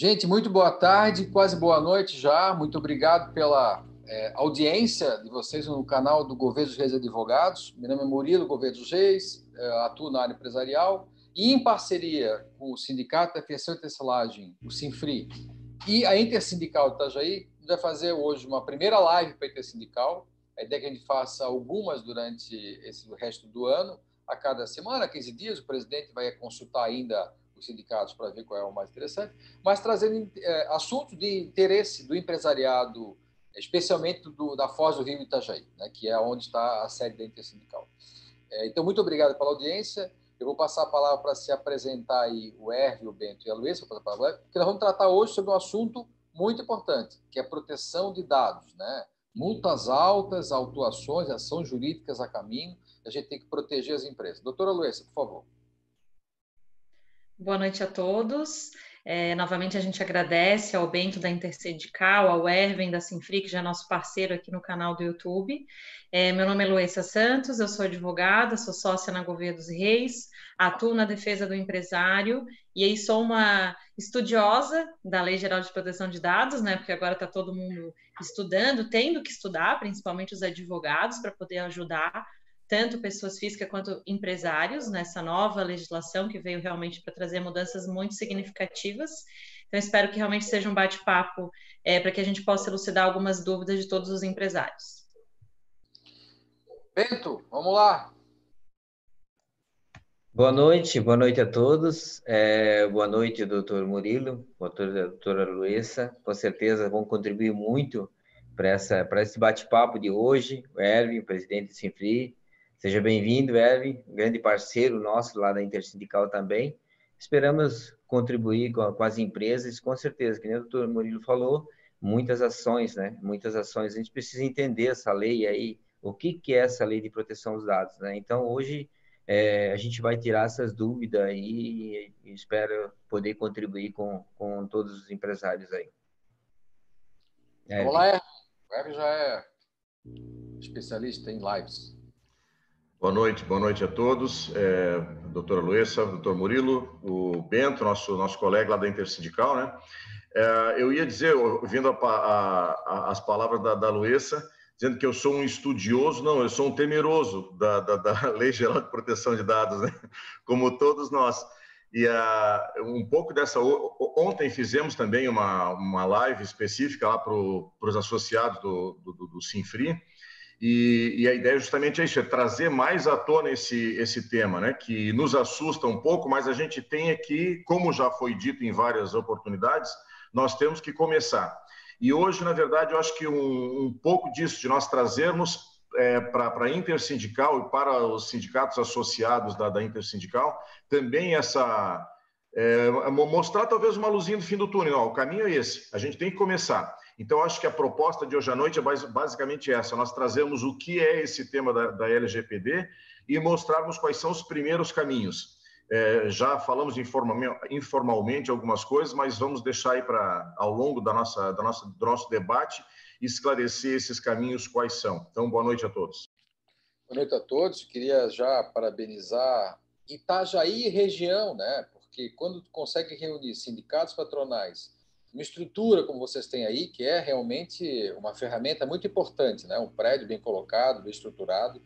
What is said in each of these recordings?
Gente, muito boa tarde, quase boa noite já. Muito obrigado pela é, audiência de vocês no canal do Governo dos Reis Advogados. Meu nome é Murilo Governo dos Reis, é, atuo na área empresarial e em parceria com o Sindicato da Aviação e Tecelagem, o Sinfri, e a Intersindical de Itajaí, vai fazer hoje uma primeira live para a Intersindical. A ideia é que a gente faça algumas durante esse resto do ano, a cada semana, 15 dias. O presidente vai consultar ainda os sindicatos para ver qual é o mais interessante, mas trazendo é, assuntos de interesse do empresariado, especialmente do, da Foz do Rio Itajaí, né, que é onde está a sede da Intersindical. É, então, muito obrigado pela audiência. Eu vou passar a palavra para se apresentar aí o Herve, o Bento e a Luísa, porque nós vamos tratar hoje sobre um assunto muito importante, que é a proteção de dados. Né? Multas altas, autuações, ações jurídicas a caminho, a gente tem que proteger as empresas. Doutora Luísa, por favor. Boa noite a todos. É, novamente a gente agradece ao Bento da Intersindical, ao Erwin da Sinfri, que já é nosso parceiro aqui no canal do YouTube. É, meu nome é Luísa Santos, eu sou advogada, sou sócia na Gouveia dos Reis, atuo na defesa do empresário e aí sou uma estudiosa da Lei Geral de Proteção de Dados, né? Porque agora está todo mundo estudando, tendo que estudar, principalmente os advogados, para poder ajudar tanto pessoas físicas quanto empresários nessa nova legislação que veio realmente para trazer mudanças muito significativas. Então, espero que realmente seja um bate-papo é, para que a gente possa elucidar algumas dúvidas de todos os empresários. Bento, vamos lá. Boa noite, boa noite a todos. É, boa noite, doutor Murilo, doutora, doutora Luísa. Com certeza vão contribuir muito para esse bate-papo de hoje. O Erwin, presidente do Sinfri, Seja bem-vindo, Erwin, grande parceiro nosso lá da Intersindical também. Esperamos contribuir com, com, as empresas, com certeza, que nem o doutor Murilo falou, muitas ações, né? Muitas ações. A gente precisa entender essa lei aí, o que, que é essa lei de proteção dos dados, né? Então, hoje, é, a gente vai tirar essas dúvidas aí e espero poder contribuir com, com todos os empresários aí. Olá, Erwin. O Erwin já é especialista em lives. Boa noite, boa noite a todos. É, doutora Luessa, doutor Murilo, o Bento, nosso, nosso colega lá da Intersindical, né? É, eu ia dizer, ouvindo a, a, a, as palavras da, da Luessa, dizendo que eu sou um estudioso, não, eu sou um temeroso da, da, da Lei Geral de Proteção de Dados, né? Como todos nós. E um pouco dessa. Ontem fizemos também uma, uma live específica lá para os associados do, do, do Sinfri e, e, a ideia justamente é isso, é trazer mais à tona esse, esse tema, né, que nos assusta um pouco, mas a gente tem aqui, como já foi dito em várias oportunidades, nós temos que começar. E hoje, na verdade, eu acho que um, um pouco disso, de nós trazermos é, para a Intersindical e para os sindicatos associados da, da Intersindical, também essa... É, mostrar talvez uma luzinha do fim do túnel. O caminho é esse, a gente tem que começar. Então, acho que a proposta de hoje à noite é basicamente essa: nós trazemos o que é esse tema da, da LGPD e mostrarmos quais são os primeiros caminhos. É, já falamos informalmente algumas coisas, mas vamos deixar aí para, ao longo da nossa, da nossa, do nosso debate, esclarecer esses caminhos quais são. Então, boa noite a todos. Boa noite a todos. Queria já parabenizar Itajaí região, né? Porque quando consegue reunir sindicatos patronais, uma estrutura como vocês têm aí, que é realmente uma ferramenta muito importante, né? um prédio bem colocado, bem estruturado,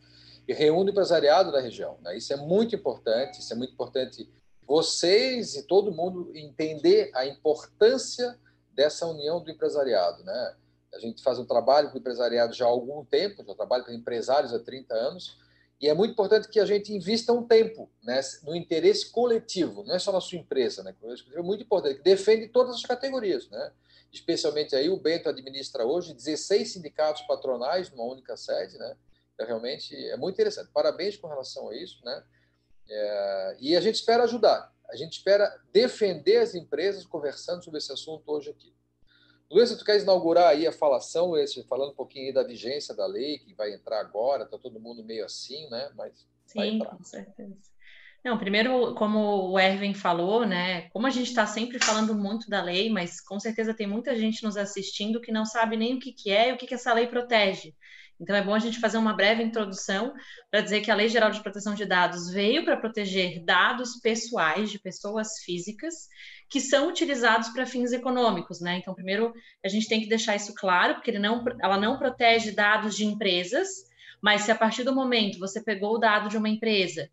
e reúne o empresariado da região. Né? Isso é muito importante, isso é muito importante vocês e todo mundo entender a importância dessa união do empresariado. Né? A gente faz um trabalho com o empresariado já há algum tempo, já trabalho com empresários há 30 anos, e é muito importante que a gente invista um tempo né, no interesse coletivo, não é só na sua empresa, né? É muito importante, que defende todas as categorias, né? Especialmente aí o Bento administra hoje 16 sindicatos patronais numa única sede, né? Então, realmente é muito interessante. Parabéns com relação a isso, né? É, e a gente espera ajudar, a gente espera defender as empresas conversando sobre esse assunto hoje aqui. Luiz, tu queres inaugurar aí a falação, Luiz, falando um pouquinho da vigência da lei, que vai entrar agora, está todo mundo meio assim, né? Mas Sim, com certeza. Não, primeiro, como o Erwin falou, né? Como a gente está sempre falando muito da lei, mas com certeza tem muita gente nos assistindo que não sabe nem o que, que é e o que, que essa lei protege. Então, é bom a gente fazer uma breve introdução para dizer que a Lei Geral de Proteção de Dados veio para proteger dados pessoais de pessoas físicas que são utilizados para fins econômicos, né? Então, primeiro, a gente tem que deixar isso claro, porque não, ela não protege dados de empresas, mas se a partir do momento você pegou o dado de uma empresa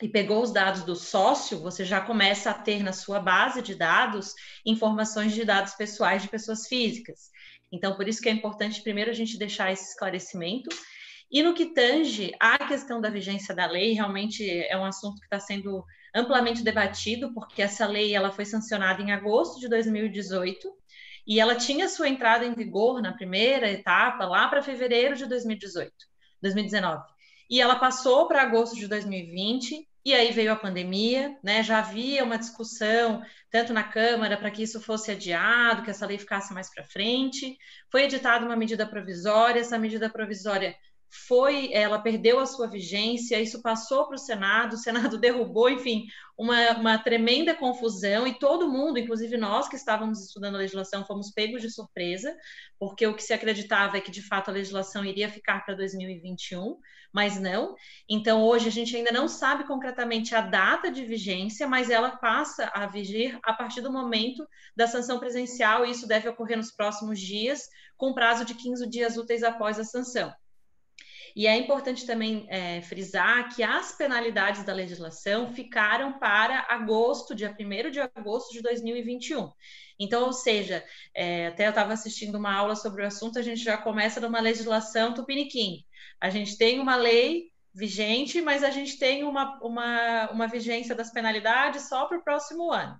e pegou os dados do sócio, você já começa a ter na sua base de dados informações de dados pessoais de pessoas físicas. Então, por isso que é importante primeiro a gente deixar esse esclarecimento. E no que tange à questão da vigência da lei, realmente é um assunto que está sendo amplamente debatido, porque essa lei ela foi sancionada em agosto de 2018 e ela tinha sua entrada em vigor na primeira etapa lá para fevereiro de 2018, 2019. E ela passou para agosto de 2020 e aí veio a pandemia, né? Já havia uma discussão tanto na Câmara para que isso fosse adiado, que essa lei ficasse mais para frente. Foi editada uma medida provisória, essa medida provisória foi, ela perdeu a sua vigência, isso passou para o Senado, o Senado derrubou, enfim, uma, uma tremenda confusão, e todo mundo, inclusive nós que estávamos estudando a legislação, fomos pegos de surpresa, porque o que se acreditava é que de fato a legislação iria ficar para 2021, mas não. Então, hoje a gente ainda não sabe concretamente a data de vigência, mas ela passa a vigir a partir do momento da sanção presencial, e isso deve ocorrer nos próximos dias, com prazo de 15 dias úteis após a sanção. E é importante também é, frisar que as penalidades da legislação ficaram para agosto, dia 1 de agosto de 2021. Então, ou seja, é, até eu estava assistindo uma aula sobre o assunto, a gente já começa numa legislação tupiniquim. A gente tem uma lei vigente, mas a gente tem uma, uma, uma vigência das penalidades só para o próximo ano.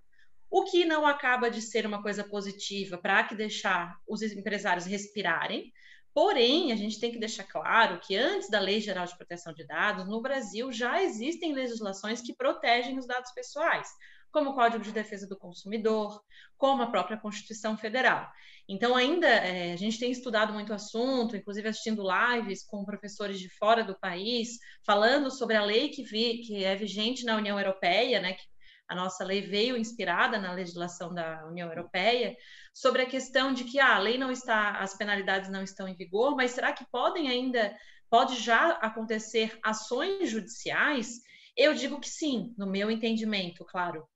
O que não acaba de ser uma coisa positiva para que deixar os empresários respirarem, Porém, a gente tem que deixar claro que antes da Lei Geral de Proteção de Dados, no Brasil já existem legislações que protegem os dados pessoais, como o Código de Defesa do Consumidor, como a própria Constituição Federal. Então, ainda é, a gente tem estudado muito o assunto, inclusive assistindo lives com professores de fora do país, falando sobre a lei que, vi, que é vigente na União Europeia, né, que a nossa lei veio inspirada na legislação da União Europeia, sobre a questão de que ah, a lei não está, as penalidades não estão em vigor, mas será que podem ainda, pode já acontecer ações judiciais? Eu digo que sim, no meu entendimento, claro.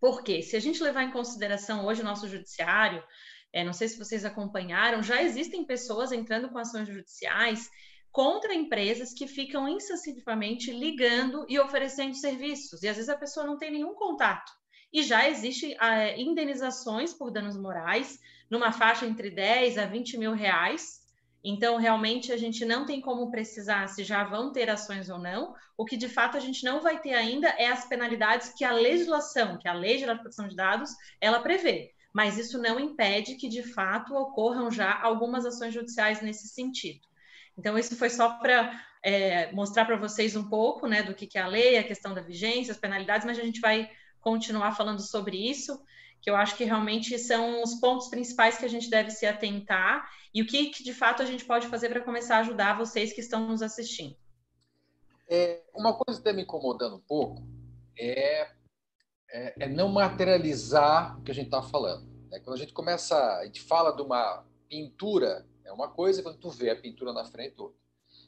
Porque se a gente levar em consideração hoje o nosso judiciário, é, não sei se vocês acompanharam, já existem pessoas entrando com ações judiciais contra empresas que ficam insensivelmente ligando e oferecendo serviços. E às vezes a pessoa não tem nenhum contato. E já existem é, indenizações por danos morais numa faixa entre 10 a 20 mil reais. Então, realmente, a gente não tem como precisar se já vão ter ações ou não. O que, de fato, a gente não vai ter ainda é as penalidades que a legislação, que a Lei de Proteção de Dados, ela prevê. Mas isso não impede que, de fato, ocorram já algumas ações judiciais nesse sentido. Então, isso foi só para é, mostrar para vocês um pouco né, do que, que é a lei, a questão da vigência, as penalidades, mas a gente vai continuar falando sobre isso, que eu acho que realmente são os pontos principais que a gente deve se atentar e o que, que de fato a gente pode fazer para começar a ajudar vocês que estão nos assistindo. É, uma coisa que está me incomodando um pouco é, é, é não materializar o que a gente está falando. Né? Quando a gente começa, a gente fala de uma pintura é uma coisa quando tu vê a pintura na frente outra.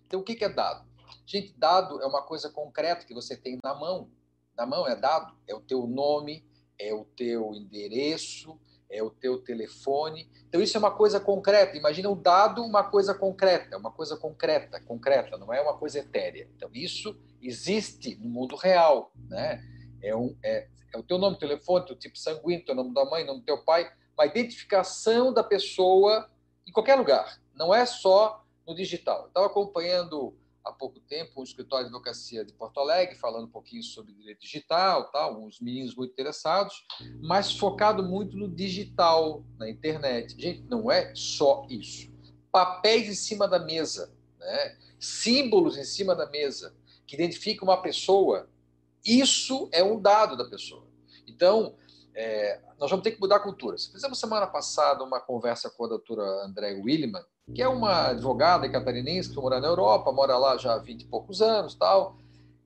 Então, o que é dado? Gente, dado é uma coisa concreta que você tem na mão. Na mão é dado, é o teu nome, é o teu endereço, é o teu telefone. Então, isso é uma coisa concreta. Imagina o dado uma coisa concreta, uma coisa concreta, concreta, não é uma coisa etérea. Então, isso existe no mundo real. Né? É, um, é, é o teu nome, telefone, teu tipo sanguíneo, teu nome da mãe, nome do teu pai, uma identificação da pessoa em qualquer lugar, não é só no digital. estava acompanhando há pouco tempo um escritório de advocacia de Porto Alegre, falando um pouquinho sobre direito digital, tal, uns meninos muito interessados, mas focado muito no digital, na internet. Gente, não é só isso. Papéis em cima da mesa, né? símbolos em cima da mesa, que identificam uma pessoa, isso é um dado da pessoa. Então, é, nós vamos ter que mudar a cultura. Fizemos semana passada uma conversa com a doutora André Williman, que é uma advogada catarinense que mora na Europa, mora lá já há 20 e poucos anos, tal,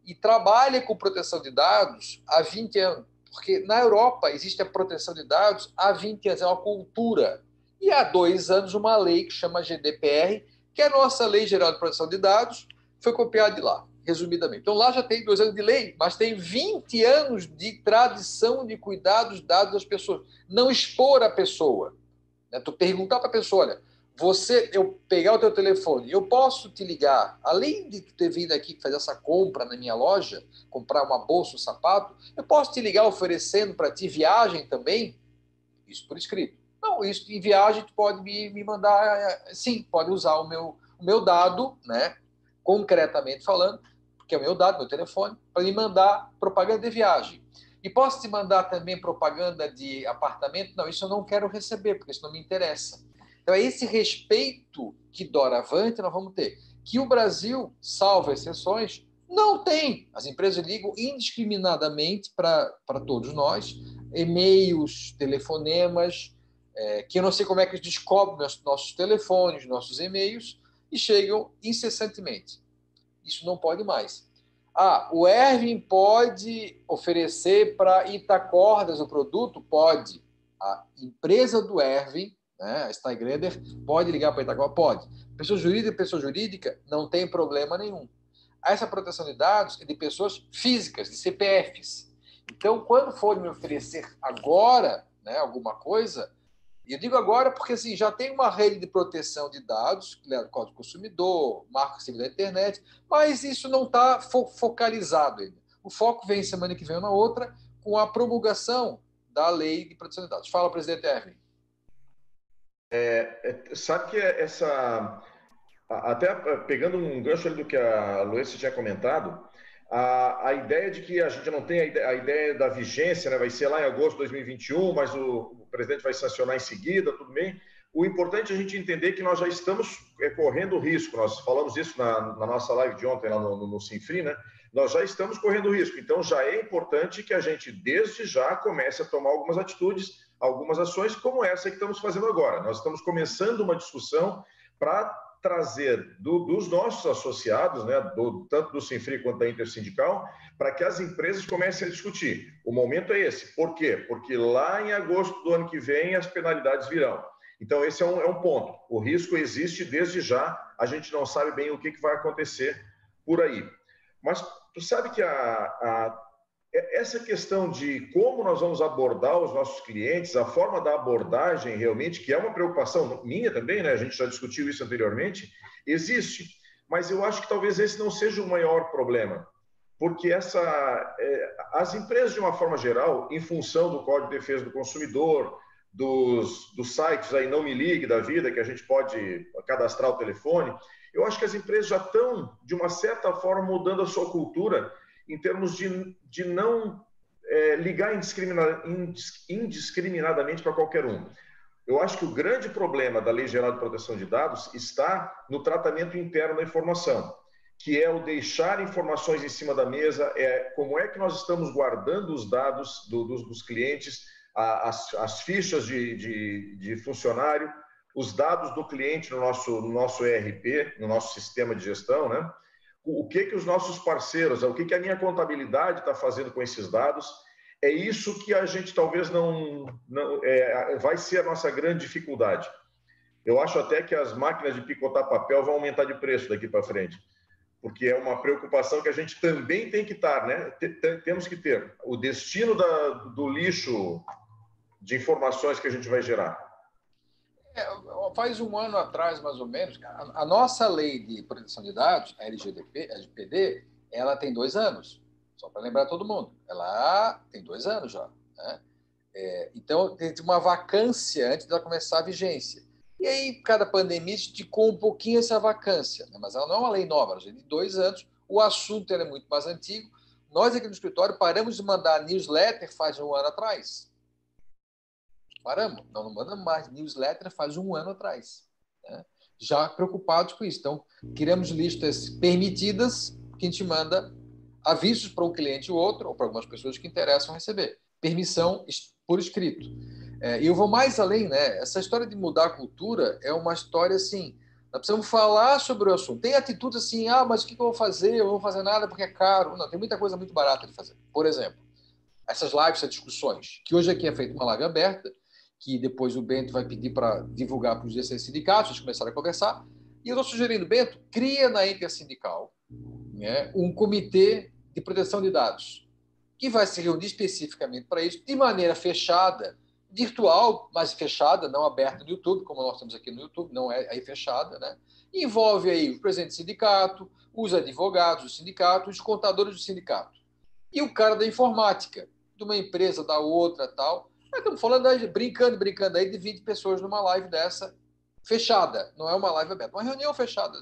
e trabalha com proteção de dados há 20 anos. Porque na Europa existe a proteção de dados há 20 anos, é uma cultura. E há dois anos uma lei que chama GDPR que a nossa Lei Geral de Proteção de Dados foi copiada de lá, resumidamente. Então, lá já tem dois anos de lei, mas tem 20 anos de tradição de cuidar dos dados das pessoas. Não expor a pessoa. Né? Tu perguntar para a pessoa, olha, você, eu pegar o teu telefone, eu posso te ligar, além de ter vindo aqui fazer essa compra na minha loja, comprar uma bolsa, um sapato, eu posso te ligar oferecendo para ti viagem também? Isso por escrito. Não, isso em viagem tu pode me, me mandar, sim, pode usar o meu, o meu dado, né, concretamente falando, que é o meu dado, meu telefone, para me mandar propaganda de viagem. E posso te mandar também propaganda de apartamento? Não, isso eu não quero receber, porque isso não me interessa. Então, é esse respeito que doravante nós vamos ter. Que o Brasil, salvo exceções, não tem. As empresas ligam indiscriminadamente para todos nós, e-mails, telefonemas, é, que eu não sei como é que eles descobrem nossos telefones, nossos e-mails, e chegam incessantemente. Isso não pode mais. Ah, o Erwin pode oferecer para Itacordas o produto? Pode. A empresa do Erwin né? A Steigreder pode ligar para Itaquá? Pode. Pessoa jurídica, pessoa jurídica, não tem problema nenhum. Essa proteção de dados é de pessoas físicas, de CPFs. Então, quando for me oferecer agora né, alguma coisa, e eu digo agora porque assim, já tem uma rede de proteção de dados, é Código Consumidor, Marco Civil da Internet, mas isso não está fo focalizado ainda. O foco vem semana que vem ou na outra com a promulgação da lei de proteção de dados. Fala, presidente Erwin. É, é, sabe que essa. Até pegando um gancho ali do que a Luísa tinha comentado, a, a ideia de que a gente não tem a ideia, a ideia da vigência, né, vai ser lá em agosto de 2021, mas o, o, presidente vai sancionar em seguida, tudo bem. O importante é a gente entender que nós já estamos é, correndo risco, nós falamos isso na, na, nossa live de ontem lá no, no, no Sinfri, né? Nós já estamos correndo risco, então já é importante que a gente, desde já, comece a tomar algumas atitudes algumas ações como essa que estamos fazendo agora. Nós estamos começando uma discussão para trazer do, dos nossos associados, né, do, tanto do Sinfri quanto da Intersindical, para que as empresas comecem a discutir. O momento é esse. Por quê? Porque lá em agosto do ano que vem as penalidades virão. Então, esse é um, é um ponto. O risco existe desde já, a gente não sabe bem o que, que vai acontecer por aí. Mas tu sabe que a, a essa questão de como nós vamos abordar os nossos clientes, a forma da abordagem realmente, que é uma preocupação minha também, né? A gente já discutiu isso anteriormente, existe. Mas eu acho que talvez esse não seja o maior problema, porque essa, é, as empresas de uma forma geral, em função do Código de Defesa do Consumidor, dos, dos sites aí não me ligue da vida que a gente pode cadastrar o telefone, eu acho que as empresas já estão de uma certa forma mudando a sua cultura em termos de, de não é, ligar indiscriminadamente para qualquer um. Eu acho que o grande problema da Lei Geral de Proteção de Dados está no tratamento interno da informação, que é o deixar informações em cima da mesa, é como é que nós estamos guardando os dados do, dos, dos, clientes, as, as fichas de, de, de, funcionário, os dados do cliente no nosso, no nosso ERP, no nosso sistema de gestão, né? o que que os nossos parceiros, o que que a minha contabilidade está fazendo com esses dados. É isso que a gente talvez não, não é, vai ser a nossa grande dificuldade. Eu acho até que as máquinas de picotar papel vão aumentar de preço daqui para frente, porque é uma preocupação que a gente também tem que estar, né? Temos que ter o destino da, do lixo de informações que a gente vai gerar. É, faz um ano atrás, mais ou menos, a, a, nossa lei de proteção de dados, a a LGPD, ela tem dois anos. Só para lembrar todo mundo. Ela tem dois anos já. Né? É, então, tem uma vacância antes dela começar a vigência. E aí, cada pandemia esticou um pouquinho essa vacância. Né? Mas ela não é uma lei nova, já tem dois anos. O assunto é muito mais antigo. Nós aqui no escritório paramos de mandar newsletter faz um ano atrás. Paramos, não, não mandamos mais newsletter faz um ano atrás. Né? Já preocupados com isso. Então, criamos listas permitidas que a gente manda avisos para um cliente ou outro, ou para algumas pessoas que interessam receber. Permissão por escrito. É, e eu vou mais além, né? Essa história de mudar a cultura é uma história assim. Nós precisamos falar sobre o assunto. Tem atitude assim, ah, mas o que eu vou fazer? Eu não vou fazer nada porque é caro. Não, tem muita coisa muito barata de fazer. Por exemplo, essas lives, essas discussões, que hoje aqui é feita uma live aberta, que depois o Bento vai pedir para divulgar para os 16 sindicatos, eles começaram a conversar. E eu estou sugerindo, Bento, cria na Intersindical né, um comitê de proteção de dados, que vai se reunir especificamente para isso, de maneira fechada, virtual, mas fechada, não aberta no YouTube, como nós temos aqui no YouTube, não é aí fechada, né? Envolve aí o presidente do sindicato, os advogados do sindicato, os contadores do sindicato. E o cara da informática, de uma empresa, da outra, tal. Nós estamos falando, brincando, brincando aí, de 20 pessoas numa live dessa, fechada, não é uma live aberta, uma reunião fechada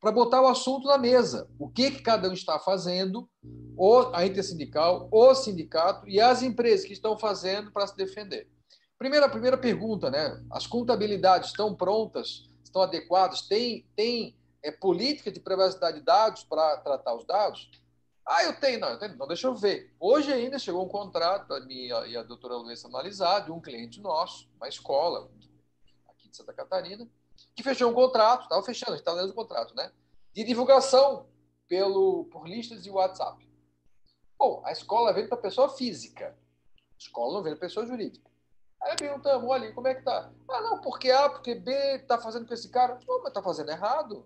para botar o assunto na mesa. O que, que cada um está fazendo, ou a intersindical, o sindicato e as empresas que estão fazendo para se defender. Primeira, primeira pergunta, né? As contabilidades estão prontas, estão adequadas? Tem, tem é, política de privacidade de dados para tratar os dados? Ah, eu tenho, não, eu tenho, então deixa eu ver. Hoje ainda chegou um contrato para mim e a doutora Luísa analisar de um cliente nosso, uma escola aqui de Santa Catarina, que fechou um contrato, estava fechando, a gente estava dentro do contrato, né? De divulgação pelo, por listas de WhatsApp. Bom, a escola vende para pessoa física. A escola não vende para pessoa jurídica. Aí perguntamos, olha, como é que tá? Ah, não, porque A, porque B está fazendo com esse cara. Não, mas está fazendo errado.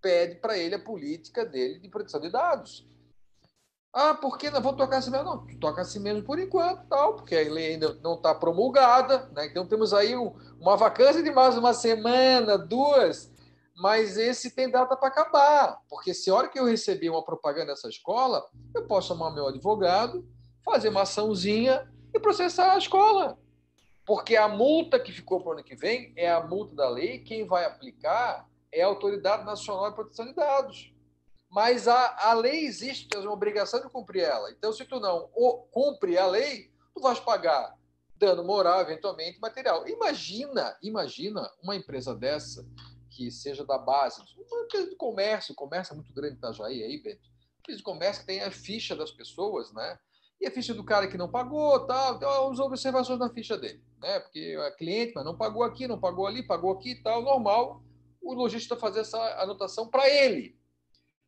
Pede para ele a política dele de proteção de dados. Ah, por que não vou tocar assim mesmo? Não, toca assim mesmo por enquanto, tal, porque a lei ainda não está promulgada, né? Então temos aí um, uma vacância de mais uma semana, duas, mas esse tem data para acabar, porque se a hora que eu receber uma propaganda dessa escola, eu posso chamar meu advogado, fazer uma açãozinha e processar a escola. Porque a multa que ficou para o ano que vem é a multa da lei, quem vai aplicar é a Autoridade Nacional de Proteção de Dados mas a, a lei existe, tens uma obrigação de cumprir ela. Então, se tu não cumpre a lei, tu vais pagar dano moral, eventualmente material. Imagina, imagina uma empresa dessa que seja da base, uma empresa de comércio, comércio é muito grande em Itajaí, aí, Beto. Empresa de comércio que tem a ficha das pessoas, né? E a ficha do cara que não pagou, tal, então, as observações na ficha dele, né? Porque é cliente, mas não pagou aqui, não pagou ali, pagou aqui e tal, normal. O lojista fazer essa anotação para ele,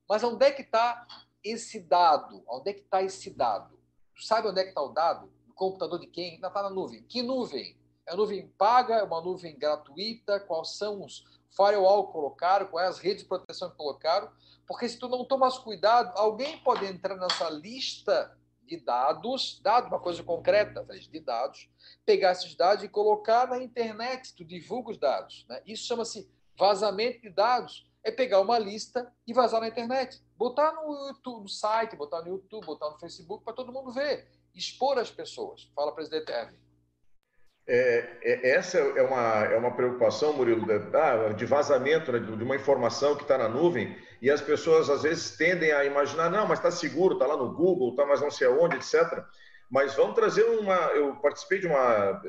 mas onde é que está esse dado? Onde é que está esse dado? Tu sabe onde é que está o dado? No computador de quem? Ainda está na nuvem. Que nuvem? É uma nuvem paga? É uma nuvem gratuita? Quais são os firewall que colocaram? Quais as redes de proteção que colocaram? Porque se tu não tomas cuidado, alguém pode entrar nessa lista de dados, dado uma coisa concreta, de dados, pegar esses dados e colocar na internet, tu divulga os dados. Né? Isso chama-se vazamento de dados é pegar uma lista e vazar na internet. Botar no, YouTube, no site, botar no YouTube, botar no Facebook, para todo mundo ver. Expor as pessoas. Fala, presidente Erwin. É, é, essa é uma, é uma preocupação, Murilo, de, de vazamento né, de uma informação que está na nuvem e as pessoas às vezes tendem a imaginar, não, mas está seguro, está lá no Google, está mais não sei aonde, etc. Mas vamos trazer uma. Eu participei de uma.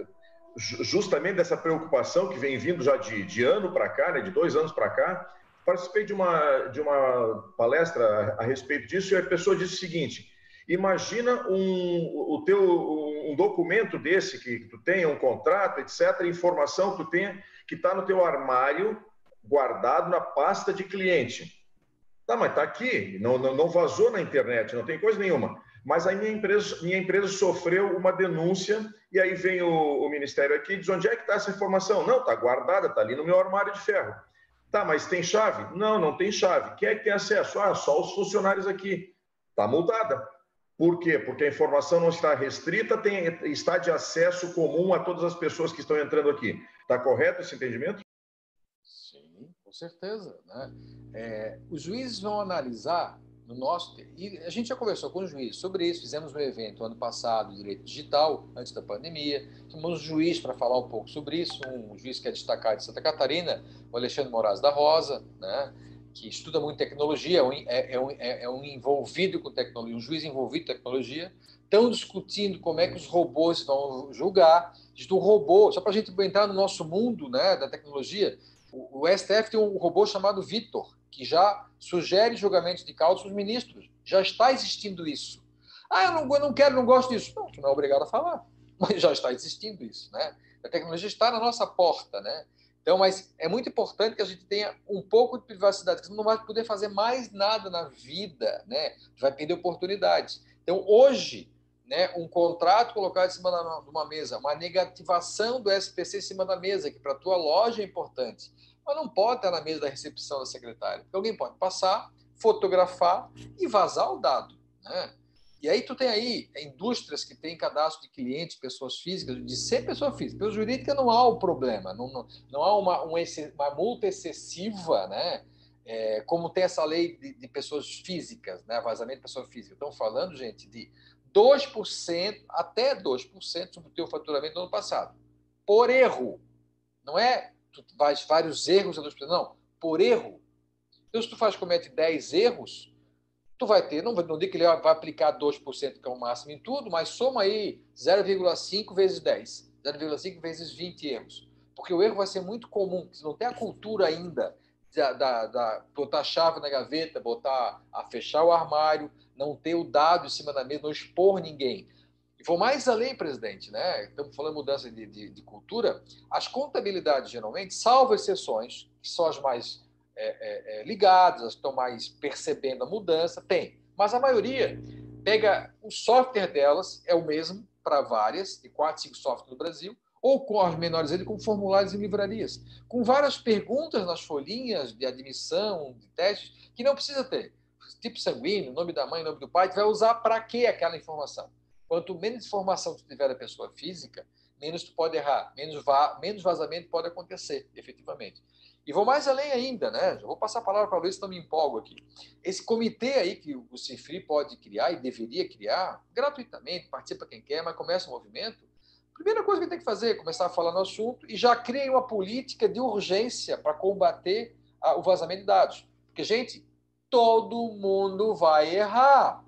Justamente dessa preocupação que vem vindo já de, de ano para cá, né, de dois anos para cá, participei de uma, de uma palestra a, respeito disso e a pessoa disse o seguinte: imagina um, o teu, um documento desse que tu tenha, um contrato, etc., informação que tu tenha, que está no teu armário, guardado na pasta de cliente. Tá, mas está aqui, não, não, não vazou na internet, não tem coisa nenhuma. Mas a minha empresa, minha empresa sofreu uma denúncia e aí vem o, o Ministério aqui e diz onde é que está essa informação? Não, está guardada, está ali no meu armário de ferro. Tá, mas tem chave? Não, não tem chave. Quem é que tem acesso? Ah, só os funcionários aqui. Está multada. Por quê? Porque a informação não está restrita, tem, está de acesso comum a todas as pessoas que estão entrando aqui. Está correto esse entendimento? Sim, com certeza. Né? É, os juízes vão analisar no nosso. E a gente já conversou com o juiz sobre isso, fizemos um evento ano passado, direito digital, antes da pandemia. Chamamos um juiz para falar um pouco sobre isso, um juiz que é destacado de Santa Catarina, o Alexandre Moraes da Rosa, né? Que estuda muito tecnologia, é, é um, é, é um envolvido com tecnologia, um juiz envolvido com tecnologia. Estão discutindo como é que os robôs vão julgar. Do robô, só para a gente entrar no nosso mundo né, da tecnologia, o, o STF tem um robô chamado Vitor, que já sugere julgamentos de causa aos ministros. Já está existindo isso. Ah, eu não, eu não quero, não gosto disso. Não, tu não é obrigado a falar. Mas já está existindo isso, né? A tecnologia está na nossa porta, né? Então, mas é muito importante que a gente tenha um pouco de privacidade, porque você não vai poder fazer mais nada na vida, né? Vai perder oportunidades. Então, hoje, né, um contrato colocado em cima de uma mesa, uma negativação do SPC em cima da mesa, que para a tua loja é importante, mas não pode estar na mesa da recepção da secretária. Porque alguém pode passar, fotografar e vazar o dado. Né? E aí tu tem aí indústrias que têm cadastro de clientes, pessoas físicas, de ser pessoa física. Pelo jurídica não há o problema, não, não, não há uma, um, uma multa excessiva, né? É, como tem essa lei de, de, pessoas físicas, né? vazamento de pessoa física. Estão falando, gente, de 2% até 2% sobre o teu faturamento do ano passado. Por erro. Não é tu faz vários erros a 2%, não. Por erro. Então, se tu faz, comete 10 erros, tu vai ter, não, não digo que ele vai aplicar 2%, que é o máximo em tudo, mas soma aí 0,5 vezes 10, 0,5 vezes 20 erros. Porque o erro vai ser muito comum, se não tem a cultura ainda da, da, da, botar a chave na gaveta, botar a fechar o armário, não ter o dado em cima da mesa, não expor ninguém. E vou mais além, presidente, né? Estamos falando mudança de, de, de cultura. As contabilidades, geralmente, salvo exceções, que são as mais é, é, é, ligadas, estão mais percebendo a mudança, tem. Mas a maioria pega o software delas, é o mesmo para várias, de quatro, cinco softwares no Brasil, ou com as menores ele com formulários em livrarias, com várias perguntas nas folhinhas de admissão, de testes, que não precisa ter. Tipo sanguíneo, nome da mãe, nome do pai, tu vai usar para quê aquela informação? Quanto menos informação tu tiver da pessoa física, menos tu pode errar, menos, va menos vazamento pode acontecer, efetivamente. E vou mais além ainda, né? Já vou passar a palavra para o Luiz, senão me empolgo aqui. Esse comitê aí que o Cifri pode criar e deveria criar, gratuitamente, participa quem quer, mas começa o movimento, Primeira coisa que tem que fazer é começar a falar no assunto e já criar uma política de urgência para combater a, o vazamento de dados. Porque, gente, todo mundo vai errar.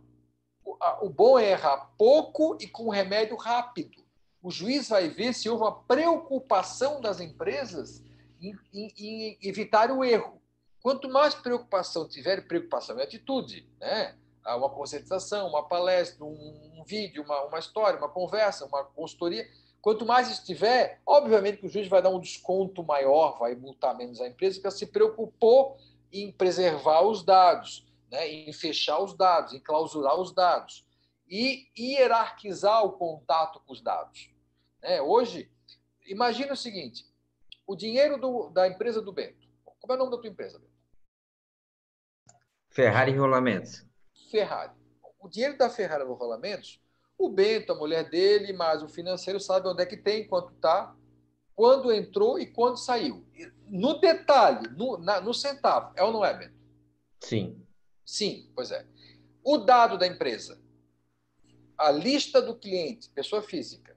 O, a, o bom é errar pouco e com remédio rápido. O juiz vai ver se houve uma preocupação das empresas em, evitar o erro. Quanto mais preocupação tiver, preocupação é atitude, né? uma conscientização, uma palestra, um, um vídeo, uma, uma história, uma conversa, uma consultoria, Quanto mais estiver, obviamente que o juiz vai dar um desconto maior, vai multar menos a empresa, porque ela se preocupou em preservar os dados, né, em fechar os dados, em clausurar os dados e hierarquizar o contato com os dados. Né? Hoje, imagine o seguinte: o dinheiro do, da empresa do Bento. Como é o nome da tua empresa, Bento? Ferrari Rolamentos. Ferrari. O dinheiro da Ferrari Rolamentos o Bento, a mulher dele, mas o financeiro sabe onde é que tem, quanto está, quando entrou e quando saiu. No detalhe, no, na, no centavo. É ou não é, Bento? Sim. Sim, pois é. O dado da empresa, a lista do cliente, pessoa física,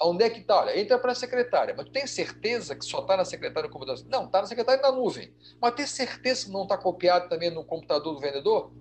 onde é que está? Olha, entra para a secretária, mas tu tem certeza que só está na secretária do computador? Não, está na secretária na nuvem. Mas tem certeza que não está copiado também no computador do vendedor?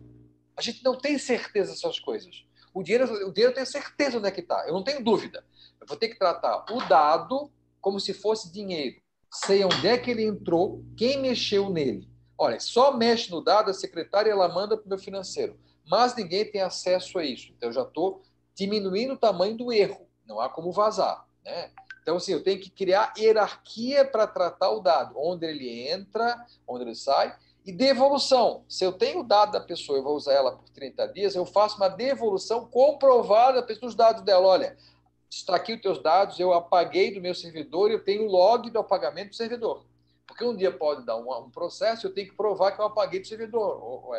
A gente não tem certeza dessas coisas. O dinheiro, o dinheiro eu tenho certeza onde é que está, eu não tenho dúvida. Eu vou ter que tratar o dado como se fosse dinheiro. Sei onde é que ele entrou, quem mexeu nele. Olha, só mexe no dado a secretária ela manda para o meu financeiro. Mas ninguém tem acesso a isso. Então, eu já estou diminuindo o tamanho do erro. Não há como vazar. Né? Então, assim, eu tenho que criar hierarquia para tratar o dado. Onde ele entra, onde ele sai. E devolução. Se eu tenho o dado da pessoa, eu vou usar ela por 30 dias, eu faço uma devolução comprovada dos dados dela. Olha, está aqui os teus dados, eu apaguei do meu servidor e eu tenho o log do apagamento do servidor. Porque um dia pode dar um, processo, eu tenho que provar que eu apaguei do servidor, o, o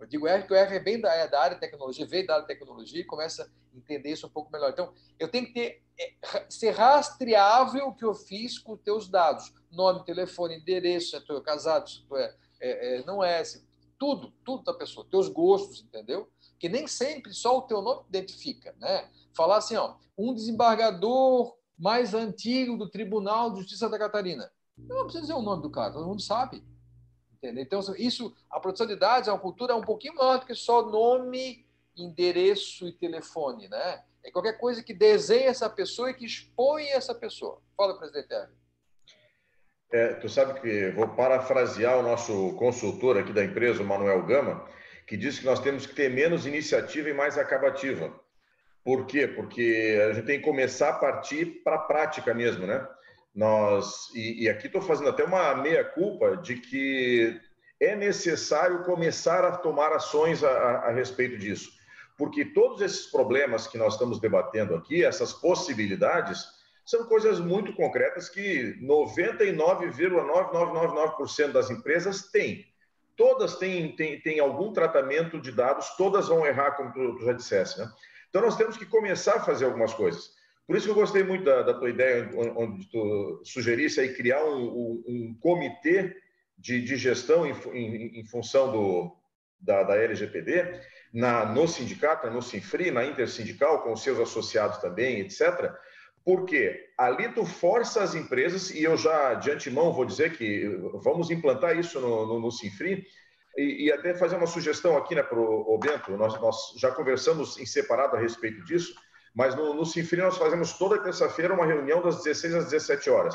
Eu digo R, porque o R é bem da, é da área de tecnologia, veio da área de tecnologia e começa a entender isso um pouco melhor. Então, eu tenho que ter, é, ser rastreável o que eu fiz com os teus dados. Nome, telefone, endereço, se eu estou casado, se tu é é, é, não é assim, tudo, tudo da pessoa, teus gostos, entendeu? Que nem sempre só o teu nome identifica, né? Falar assim, ó, um desembargador mais antigo do Tribunal de Justiça da Catarina. Não precisa dizer o nome do cara, todo mundo sabe. Entendeu? Então, isso, a produção de dados, a cultura é um pouquinho maior do que só nome, endereço e telefone, né? É qualquer coisa que desenhe essa pessoa e que expõe essa pessoa. Fala, presidente Hermes. É, tu sabe que vou parafrasear o nosso consultor aqui da empresa, o Manuel Gama, que disse que nós temos que ter menos iniciativa e mais acabativa. Por quê? Porque a gente tem que começar a partir para a prática mesmo, né? Nós, e, e aqui estou fazendo até uma meia-culpa de que é necessário começar a tomar ações a, a, a respeito disso. Porque todos esses problemas que nós estamos debatendo aqui, essas possibilidades, são coisas muito concretas que 99,9999% das empresas têm. Todas têm, têm, têm algum tratamento de dados, todas vão errar, como tu, tu já dissesse. Né? Então, nós temos que começar a fazer algumas coisas. Por isso que eu gostei muito da, da tua ideia, onde tu sugerisse aí criar um, um, um comitê de, de gestão em, em, em, função do, da, da LGPD, na, no sindicato, no Sinfri, na Intersindical, com os seus associados também, etc., porque ali tu força as empresas, e eu já de antemão vou dizer que vamos implantar isso no, no, no Sinfri, e, e, até fazer uma sugestão aqui né, para o Bento, nós, nós, já conversamos em separado a respeito disso, mas no, no Sinfri nós fazemos toda terça-feira uma reunião das 16 às 17 horas.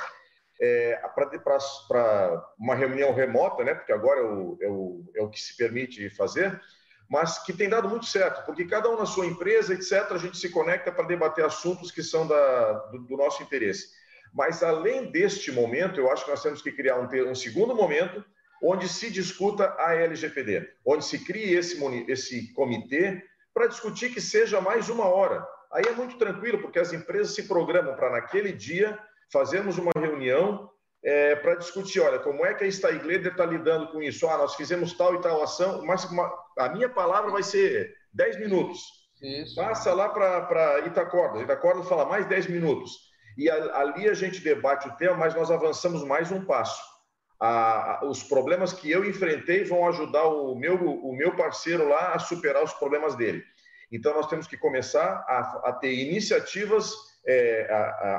É, para uma reunião remota, né, porque agora é o, é, o, é o que se permite fazer, mas que tem dado muito certo, porque cada um na sua empresa, etc., a gente se conecta para debater assuntos que são da, do, do, nosso interesse. Mas, além deste momento, eu acho que nós temos que criar um, um segundo momento onde se discuta a LGPD, onde se crie esse, esse comitê para discutir que seja mais uma hora. Aí é muito tranquilo, porque as empresas se programam para, naquele dia, fazermos uma reunião é, para discutir, olha, como é que a Steigleder está lidando com isso? Ah, nós fizemos tal e tal ação, mas uma, a minha palavra vai ser 10 minutos. Isso. Passa lá para Itacorda. Itacorda fala mais 10 minutos. E a, ali a gente debate o tema, mas nós avançamos mais um passo. A, a, os problemas que eu enfrentei vão ajudar o meu, o meu parceiro lá a superar os problemas dele. Então, nós temos que começar a, a ter iniciativas é,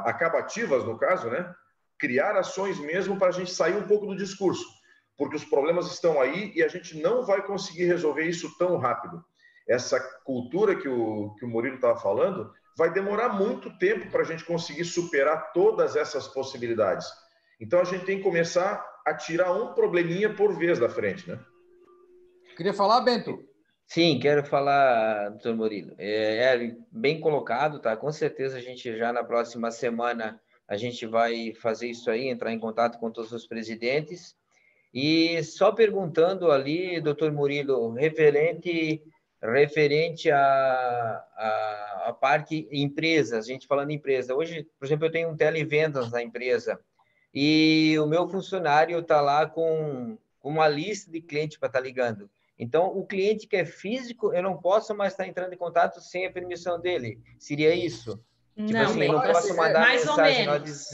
acabativas, no caso, né? criar ações mesmo para a gente sair um pouco do discurso, porque os problemas estão aí e a gente não vai conseguir resolver isso tão rápido. Essa cultura que o, que o Murilo estava falando vai demorar muito tempo para a gente conseguir superar todas essas possibilidades. Então a gente tem que começar a tirar um probleminha por vez da frente, né? Queria falar, Bento? Sim, quero falar, doutor Murilo. É, é, bem colocado, tá? Com certeza a gente já na próxima semana a gente vai fazer isso aí, entrar em contato com todos os presidentes. E só perguntando ali, doutor Murilo, referente referente a, a, a parte empresas, a gente falando em empresa. Hoje, por exemplo, eu tenho um televendas na empresa e o meu funcionário está lá com, com uma lista de clientes para estar tá ligando. Então, o cliente que é físico, eu não posso mais estar entrando em contato sem a permissão dele. Seria isso? Tipo não, assim, não posso mandar mais mensagem, ou menos.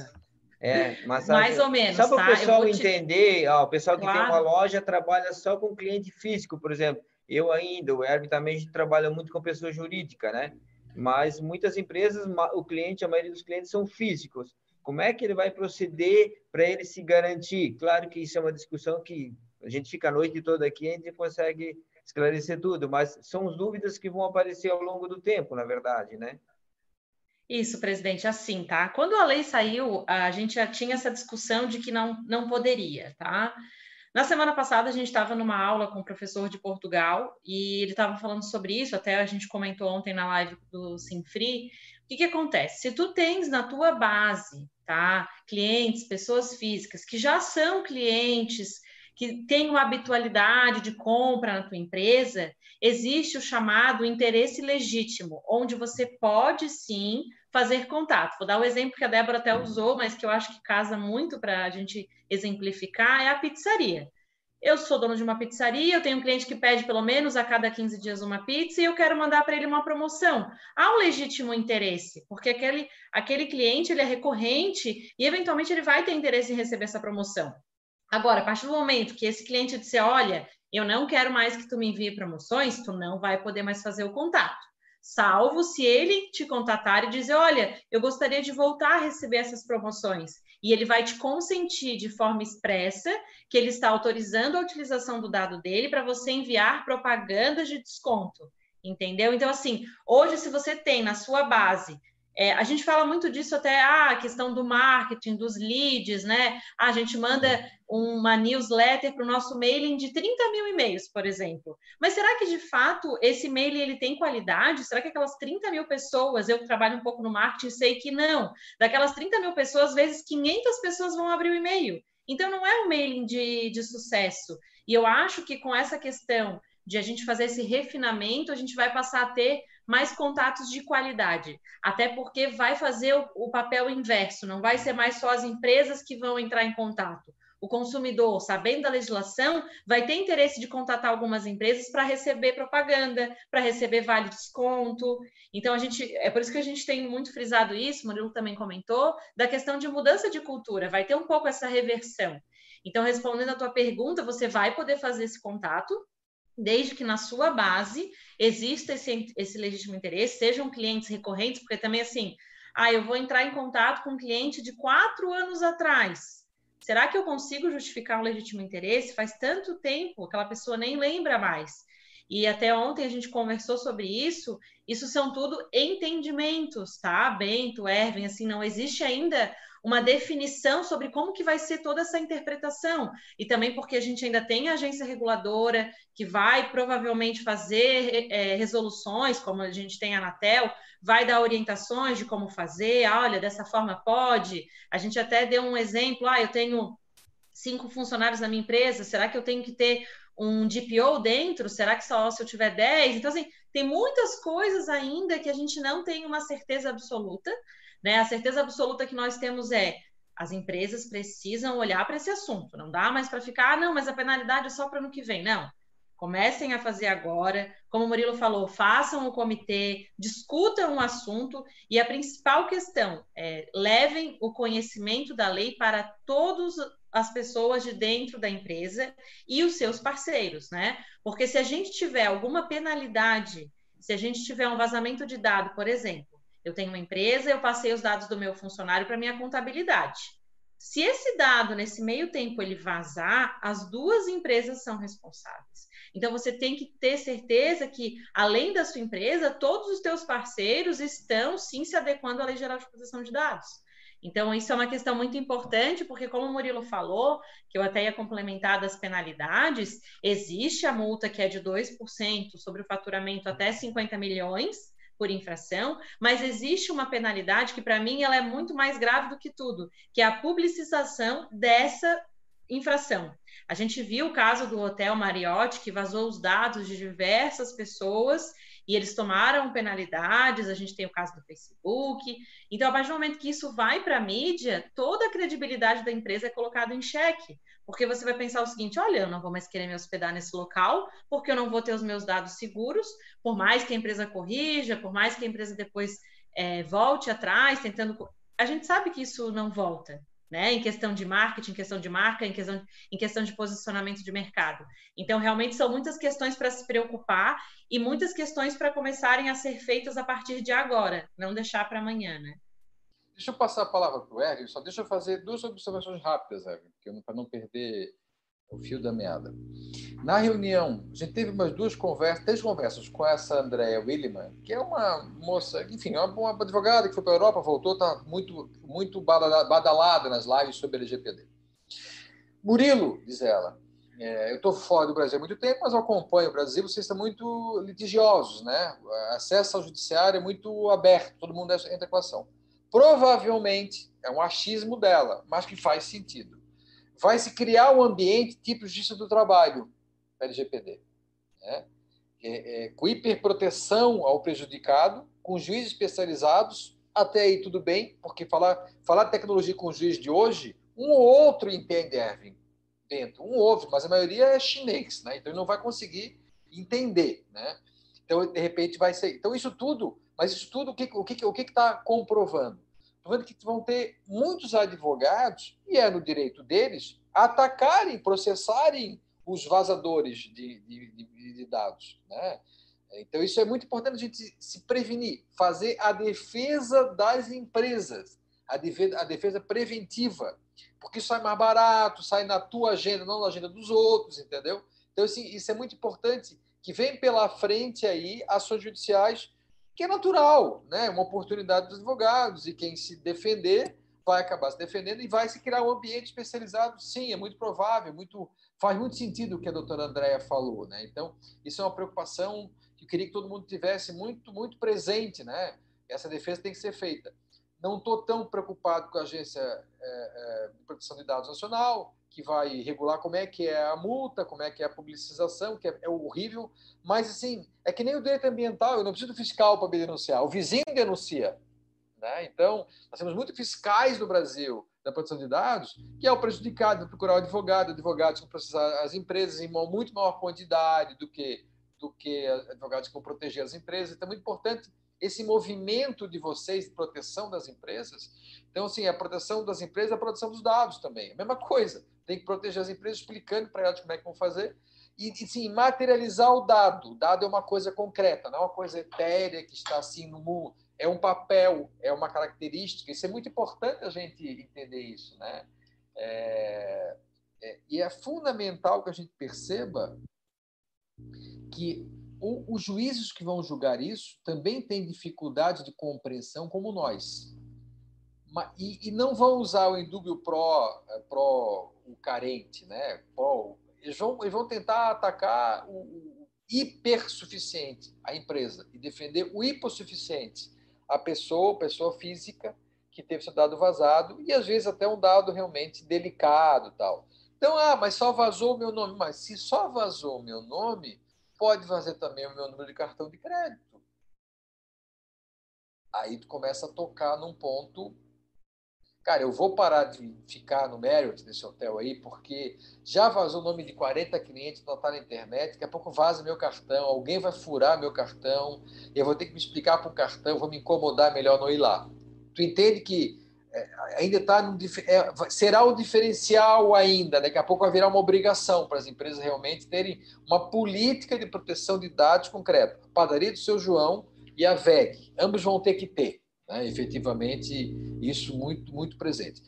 É, mais ou menos. Só para tá? o pessoal entender, ó, o pessoal que claro. tem uma loja trabalha só com cliente físico, por exemplo. Eu ainda, o Herb também a gente trabalha muito com pessoa jurídica, né? Mas muitas empresas, o cliente, a maioria dos clientes são físicos. Como é que ele vai proceder para ele se garantir? Claro que isso é uma discussão que a gente fica a noite toda aqui e a gente consegue esclarecer tudo, mas são as dúvidas que vão aparecer ao longo do tempo, na verdade, né? Isso, presidente, assim, tá? Quando a lei saiu, a gente já tinha essa discussão de que não, não poderia, tá? Na semana passada, a gente estava numa aula com um professor de Portugal e ele estava falando sobre isso, até a gente comentou ontem na live do Sinfree. O que, que acontece? Se tu tens na tua base, tá, clientes, pessoas físicas que já são clientes, que têm uma habitualidade de compra na tua empresa, existe o chamado interesse legítimo, onde você pode sim fazer contato. Vou dar o exemplo que a Débora até usou, mas que eu acho que casa muito para a gente exemplificar, é a pizzaria. Eu sou dono de uma pizzaria, eu tenho um cliente que pede pelo menos a cada 15 dias uma pizza e eu quero mandar para ele uma promoção. Há um legítimo interesse, porque aquele, aquele cliente ele é recorrente e eventualmente ele vai ter interesse em receber essa promoção. Agora, a partir do momento que esse cliente disser, olha, eu não quero mais que tu me envie promoções, tu não vai poder mais fazer o contato salvo se ele te contatar e dizer: Olha, eu gostaria de voltar a receber essas promoções. E ele vai te consentir de forma expressa que ele está autorizando a utilização do dado dele para você enviar propagandas de desconto. Entendeu? Então, assim, hoje, se você tem na sua base é, a gente fala muito disso até ah, a questão do marketing, dos leads, né? Ah, a gente manda uma newsletter para o nosso mailing de 30 mil e-mails, por exemplo. Mas será que de fato esse mailing ele tem qualidade? Será que aquelas 30 mil pessoas, eu trabalho um pouco no marketing, sei que não. Daquelas 30 mil pessoas, vezes 500 pessoas vão abrir o e-mail. Então não é um mailing de, de sucesso. E eu acho que com essa questão de a gente fazer esse refinamento, a gente vai passar a ter mais contatos de qualidade, até porque vai fazer o, o papel inverso, não vai ser mais só as empresas que vão entrar em contato o consumidor, sabendo da legislação, vai ter interesse de contatar algumas empresas para receber propaganda, para receber vale desconto. Então, a gente é por isso que a gente tem muito frisado isso, Murilo também comentou, da questão de mudança de cultura, vai ter um pouco essa reversão. Então, respondendo a tua pergunta, você vai poder fazer esse contato, desde que na sua base exista esse, esse legítimo interesse, sejam clientes recorrentes, porque também assim, ah, eu vou entrar em contato com um cliente de quatro anos atrás Será que eu consigo justificar um legítimo interesse? Faz tanto tempo, aquela pessoa nem lembra mais. E até ontem a gente conversou sobre isso. Isso são tudo entendimentos, tá? Bento, Erwin, assim, não existe ainda uma definição sobre como que vai ser toda essa interpretação. E também porque a gente ainda tem a agência reguladora que vai provavelmente fazer é, resoluções, como a gente tem a Anatel, vai dar orientações de como fazer, ah, olha, dessa forma pode. A gente até deu um exemplo, ah, eu tenho cinco funcionários na minha empresa, será que eu tenho que ter um DPO dentro? Será que só se eu tiver 10? Então, assim, tem muitas coisas ainda que a gente não tem uma certeza absoluta, né? A certeza absoluta que nós temos é as empresas precisam olhar para esse assunto. Não dá mais para ficar, ah, não, mas a penalidade é só para ano que vem. Não. Comecem a fazer agora. Como o Murilo falou, façam o comitê, discutam o assunto e a principal questão é levem o conhecimento da lei para todas as pessoas de dentro da empresa e os seus parceiros, né? Porque se a gente tiver alguma penalidade, se a gente tiver um vazamento de dado, por exemplo, eu tenho uma empresa, eu passei os dados do meu funcionário para minha contabilidade. Se esse dado nesse meio tempo ele vazar, as duas empresas são responsáveis. Então você tem que ter certeza que além da sua empresa, todos os teus parceiros estão sim se adequando à Lei Geral de Proteção de Dados. Então, isso é uma questão muito importante, porque, como o Murilo falou, que eu até ia complementar das penalidades, existe a multa que é de 2% sobre o faturamento até 50 milhões, por infração, mas existe uma penalidade que, para mim, ela é muito mais grave do que tudo, que é a publicização dessa infração. A gente viu o caso do Hotel Marriott, que vazou os dados de diversas pessoas e eles tomaram penalidades. A gente tem o caso do Facebook. Então, a partir do momento que isso vai para a mídia, toda a credibilidade da empresa é colocada em xeque, porque você vai pensar o seguinte: olha, eu não vou mais querer me hospedar nesse local, porque eu não vou ter os meus dados seguros, por mais que a empresa corrija, por mais que a empresa depois é, volte atrás, tentando. A gente sabe que isso não volta né? Em questão de marketing, em questão de marca, em questão, em questão de posicionamento de mercado. Então, realmente são muitas questões para se preocupar e muitas questões para começarem a ser feitas a partir de agora, não deixar para amanhã, né? Deixa eu passar a palavra para o Erwin, só deixa eu fazer duas observações rápidas, Erwin, para não perder o fio da meada. Na reunião, a gente teve umas duas conversas, três conversas com essa Andrea Williman, que é uma moça, enfim, uma, uma advogada que foi para a Europa, voltou, está muito, muito badalada nas lives sobre LGPD. Murilo, diz ela, é, eu estou fora do Brasil há muito tempo, mas eu acompanho o Brasil, vocês estão muito litigiosos, né? Acesso ao judiciário é muito aberto, todo mundo entra em equação. Provavelmente, é um achismo dela, mas que faz sentido vai se criar um ambiente tipo justiça do trabalho, LGPD. Né? É, é, com hiperproteção ao prejudicado, com juízes especializados, até aí tudo bem, porque falar, falar tecnologia com o juiz de hoje, um ou outro entende, Erwin, dentro, um ou outro, mas a maioria é chinês, né? então ele não vai conseguir entender. Né? Então, de repente, vai ser. Então, isso tudo, mas isso tudo, o que está o que, o que está comprovando? Estou que vão ter muitos advogados, e é no direito deles, atacarem, processarem os vazadores de, de, de, de dados. Né? Então, isso é muito importante a gente se prevenir, fazer a defesa das empresas, a defesa, a defesa preventiva, porque sai mais barato, sai na tua agenda, não na agenda dos outros, entendeu? Então, assim, isso é muito importante, que vem pela frente aí ações judiciais que é natural, né? Uma oportunidade dos advogados e quem se defender vai acabar se defendendo e vai se criar um ambiente especializado. Sim, é muito provável, muito faz muito sentido o que a doutora Andréa falou, né? Então, isso é uma preocupação que eu queria que todo mundo tivesse muito, muito presente, né? Essa defesa tem que ser feita. não estou tão preocupado com a Agência é, é, de Proteção de Dados Nacional, que vai regular como é que é a multa, como é que é a publicização, que é, é horrível. Mas, assim, é que nem o direito ambiental, eu não preciso do fiscal para me denunciar, o vizinho denuncia. Né? Então, nós temos muitos fiscais no Brasil da proteção de dados, que é o prejudicado, procurar o advogado, advogados que processar as empresas em muito maior quantidade do que, do que advogados que vão proteger as empresas. Então, é muito importante esse movimento de vocês de proteção das empresas. Então, assim, a proteção das empresas é a proteção dos dados também. A mesma coisa. Tem que proteger as empresas explicando para elas como é que vão fazer. E, e, sim, materializar o dado. O dado é uma coisa concreta, não é uma coisa etérea que está assim no mundo. É um papel, é uma característica. Isso é muito importante a gente entender isso, né? É, é, e é fundamental que a gente perceba que o, os juízes que vão julgar isso também têm dificuldade de compreensão, como nós. E, e não vão usar o indúbio pró, eh, pró o carente, né? Pró, eles, vão, eles vão tentar atacar o, o hipersuficiente, a empresa, e defender o hipossuficiente, a pessoa, pessoa física que teve seu dado vazado, e às vezes até um dado realmente delicado tal. Então, ah, mas só vazou o meu nome. Mas se só vazou o meu nome, pode fazer também o meu número de cartão de crédito. Aí tu começa a tocar num ponto. Cara, eu vou parar de ficar no Marriott, nesse hotel aí, porque já vazou o nome de 40 clientes, não está na internet, daqui a pouco vaza meu cartão, alguém vai furar meu cartão, eu vou ter que me explicar para o cartão, vou me incomodar, melhor não ir lá. Tu entende que é, ainda está é, será o diferencial ainda. Daqui a pouco vai virar uma obrigação para as empresas realmente terem uma política de proteção de dados concreta. A padaria do seu João e a VEG, ambos vão ter que ter, né, efetivamente, isso muito, muito presente.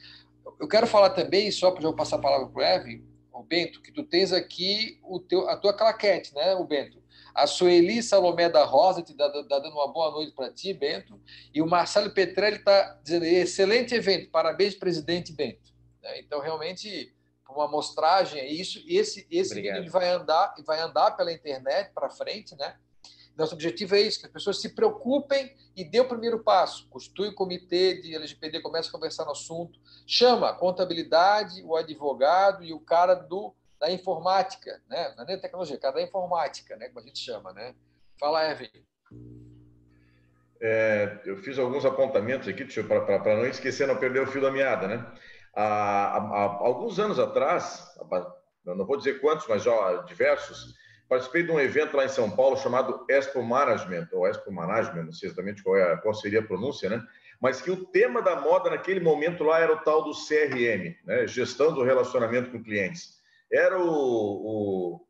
Eu quero falar também, só para eu passar a palavra para o Evan, o Bento, que tu tens aqui o teu, a tua claquete, né, o Bento? A Sueli Salomé da Rosa te dá, dá dando uma boa noite para ti, Bento. E o Marcelo Petrelli está dizendo: excelente evento, parabéns, presidente Bento. Né? Então, realmente, uma amostragem, é isso. Esse, esse vídeo vai andar, vai andar pela internet para frente, né? Nosso objetivo é isso, que as pessoas se preocupem e dê o primeiro passo. Constitui o comitê de LGPD, começa a conversar no assunto, chama a contabilidade, o advogado e o cara do da informática, né? não é nem tecnologia, cara da informática, né? como a gente chama. Né? Fala, Evan. É, eu fiz alguns apontamentos aqui, para não esquecer, não perder o fio da meada. Né? Há, há, há alguns anos atrás, não vou dizer quantos, mas já diversos, participei de um evento lá em São Paulo chamado Expo Management, ou Expo Management, não sei exatamente qual, é, qual seria a pronúncia, né? mas que o tema da moda naquele momento lá era o tal do CRM, né? gestão do relacionamento com clientes era o, o,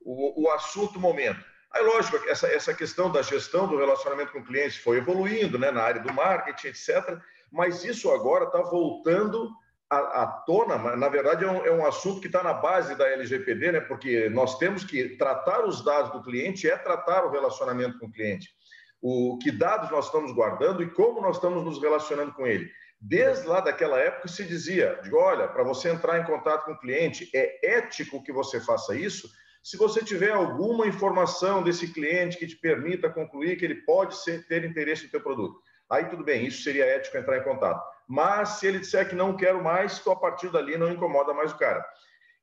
o, o assunto momento. Aí, lógico, essa, essa questão da gestão do relacionamento com clientes foi evoluindo né, na área do marketing, etc. Mas isso agora está voltando à, tona. Na verdade, é um, é um assunto que está na base da LGPD, né, porque nós temos que tratar os dados do cliente é tratar o relacionamento com o cliente. O que dados nós estamos guardando e como nós estamos nos relacionando com ele. Desde lá daquela época se dizia, digo, olha, para você entrar em contato com o cliente, é ético que você faça isso se você tiver alguma informação desse cliente que te permita concluir que ele pode ser, ter interesse no teu produto. Aí tudo bem, isso seria ético entrar em contato. Mas se ele disser que não quero mais, então a partir dali não incomoda mais o cara.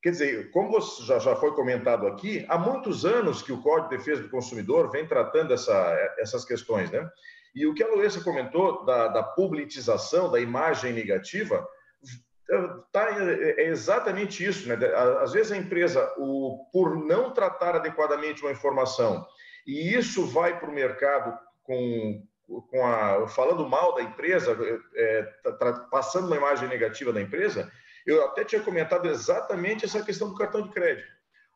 Quer dizer, como já, já foi comentado aqui, há muitos anos que o Código de Defesa do Consumidor vem tratando essa, essas questões, né? E o que a Luísa comentou da, da publicização, da imagem negativa, tá, é exatamente isso. Né? Às vezes a empresa, o, por não tratar adequadamente uma informação, e isso vai para o mercado com, com a, falando mal da empresa, é, tá, passando uma imagem negativa da empresa, eu até tinha comentado exatamente essa questão do cartão de crédito.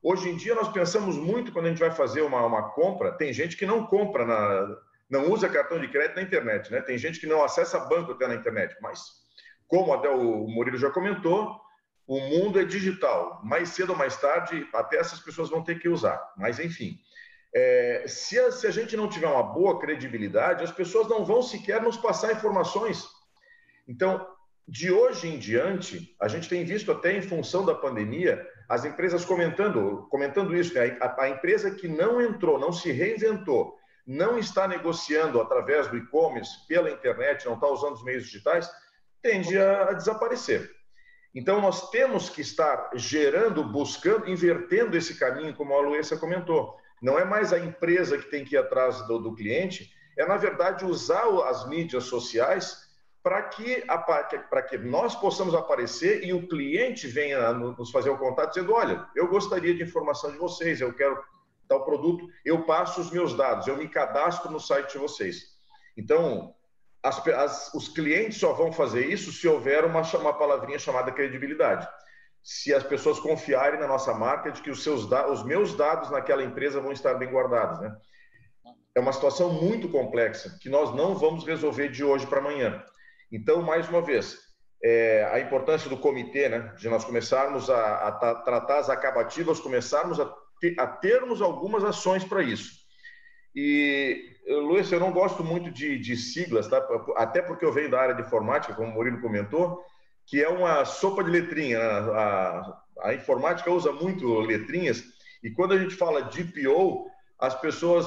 Hoje em dia, nós pensamos muito quando a gente vai fazer uma, uma compra, tem gente que não compra na, não usa cartão de crédito na internet, né? Tem gente que não acessa banco até na internet, mas como até o Murilo já comentou, o mundo é digital. Mais cedo ou mais tarde, até essas pessoas vão ter que usar. Mas enfim, é, se, a, se a gente não tiver uma boa credibilidade, as pessoas não vão sequer nos passar informações. Então, de hoje em diante, a gente tem visto até em função da pandemia as empresas comentando, comentando isso, né? a, a empresa que não entrou, não se reinventou não está negociando através do e-commerce, pela internet, não está usando os meios digitais, tende a, a desaparecer. Então, nós temos que estar gerando, buscando, invertendo esse caminho, como a Luísa comentou. Não é mais a empresa que tem que ir atrás do, do cliente, é, na verdade, usar as mídias sociais para que, que nós possamos aparecer e o cliente venha nos fazer o contato dizendo: olha, eu gostaria de informação de vocês, eu quero tal produto, eu passo os meus dados, eu me cadastro no site de vocês. Então, as, as, os clientes só vão fazer isso se houver uma, uma palavrinha chamada credibilidade. Se as pessoas confiarem na nossa marca de que os, seus, os meus dados naquela empresa vão estar bem guardados. Né? É uma situação muito complexa que nós não vamos resolver de hoje para amanhã. Então, mais uma vez, é, a importância do comitê, né, de nós começarmos a, a tratar as acabativas, começarmos a, a termos algumas ações para isso. E, Luiz, eu não gosto muito de, de, siglas, tá? até porque eu venho da área de informática, como o Murilo comentou, que é uma sopa de letrinha. Né? A, a informática usa muito letrinhas, e quando a gente fala DPO, as pessoas,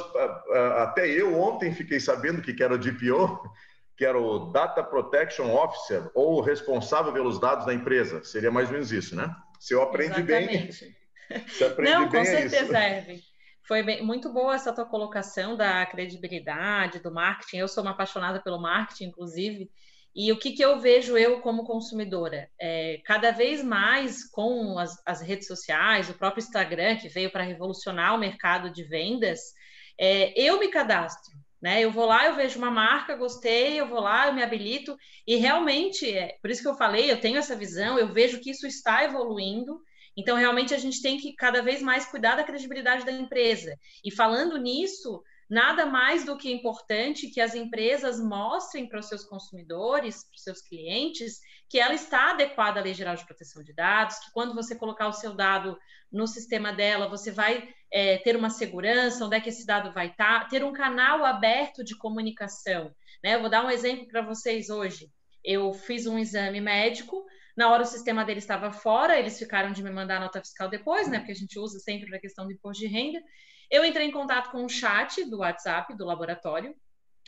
até eu ontem fiquei sabendo que era o DPO, que era o Data Protection Officer, ou responsável pelos dados da empresa. Seria mais ou menos isso, né? Se eu aprendi bem. Se aprendi Não, bem, com é certeza, é foi bem, muito boa essa tua colocação da credibilidade, do marketing. Eu sou uma apaixonada pelo marketing, inclusive. E o que, que eu vejo eu como consumidora? É, cada vez mais com as, as, redes sociais, o próprio Instagram, que veio para revolucionar o mercado de vendas, é, eu me cadastro. Né? Eu vou lá, eu vejo uma marca, gostei, eu vou lá, eu me habilito, e realmente, é, por isso que eu falei, eu tenho essa visão, eu vejo que isso está evoluindo, então, realmente, a gente tem que cada vez mais cuidar da credibilidade da empresa. E falando nisso, nada mais do que importante que as empresas mostrem para os seus consumidores, para os seus clientes, que ela está adequada à Lei Geral de Proteção de Dados, que quando você colocar o seu dado no sistema dela, você vai é, ter uma segurança, onde é que esse dado vai estar, ter um canal aberto de comunicação. Né? Eu vou dar um exemplo para vocês hoje. Eu fiz um exame médico, na hora o sistema dele estava fora, eles ficaram de me mandar a nota fiscal depois, né? Porque a gente usa sempre para a questão do imposto de renda. Eu entrei em contato com o chat do WhatsApp do laboratório.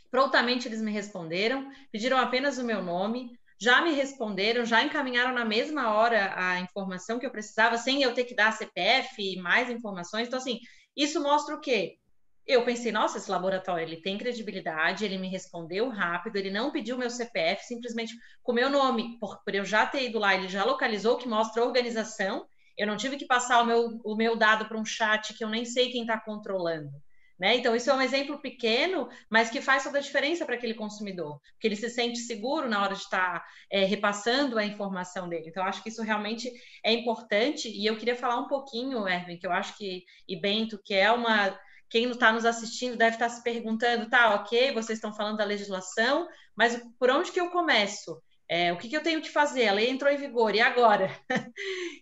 Prontamente eles me responderam, pediram apenas o meu nome, já me responderam, já encaminharam na mesma hora a informação que eu precisava, sem eu ter que dar CPF e mais informações. Então, assim, isso mostra o quê? eu pensei, nossa, esse laboratório ele tem credibilidade, ele me respondeu rápido, ele não pediu meu CPF, simplesmente com meu nome, por, por eu já ter ido lá, ele já localizou, que mostra organização. Eu não tive que passar o meu, o meu dado para um chat que eu nem sei quem está controlando. Né? Então, isso é um exemplo pequeno, mas que faz toda a diferença para aquele consumidor, porque ele se sente seguro na hora de estar tá, é, repassando a informação dele. Então, acho que isso realmente é importante. E eu queria falar um pouquinho, Erwin, que eu acho que, e Bento, que é uma quem está nos assistindo deve estar tá se perguntando, tá, ok, vocês estão falando da legislação, mas por onde que eu começo? É, o que, que, eu tenho que fazer? A lei entrou em vigor, e agora?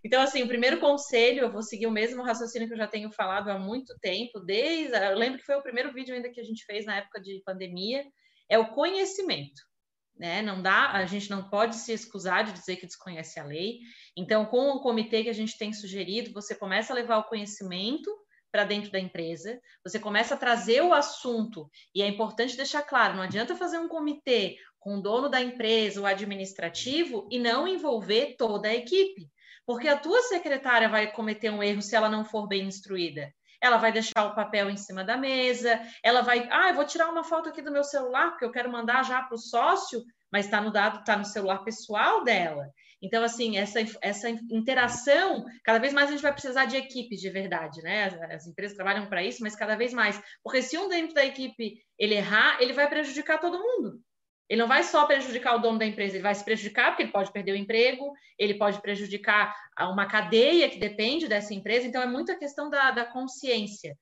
então, assim, o primeiro conselho, eu vou seguir o mesmo raciocínio que eu já tenho falado há muito tempo, desde. Eu lembro que foi o primeiro vídeo ainda que a gente fez na época de pandemia, é o conhecimento. Né? Não dá, a gente não pode se excusar de dizer que desconhece a lei. Então, com o comitê que a gente tem sugerido, você começa a levar o conhecimento para dentro da empresa, você começa a trazer o assunto, e é importante deixar claro: não adianta fazer um comitê com o dono da empresa, o administrativo, e não envolver toda a equipe, porque a tua secretária vai cometer um erro se ela não for bem instruída. Ela vai deixar o papel em cima da mesa, ela vai, ah, eu vou tirar uma foto aqui do meu celular, porque eu quero mandar já para o sócio, mas está no dado, está no celular pessoal dela. Então, assim, essa, essa interação, cada vez mais a gente vai precisar de equipes de verdade, né? As, as empresas trabalham para isso, mas cada vez mais. Porque se um dentro da equipe ele errar, ele vai prejudicar todo mundo. Ele não vai só prejudicar o dono da empresa, ele vai se prejudicar porque ele pode perder o emprego, ele pode prejudicar uma cadeia que depende dessa empresa. Então, é muita questão da, da consciência.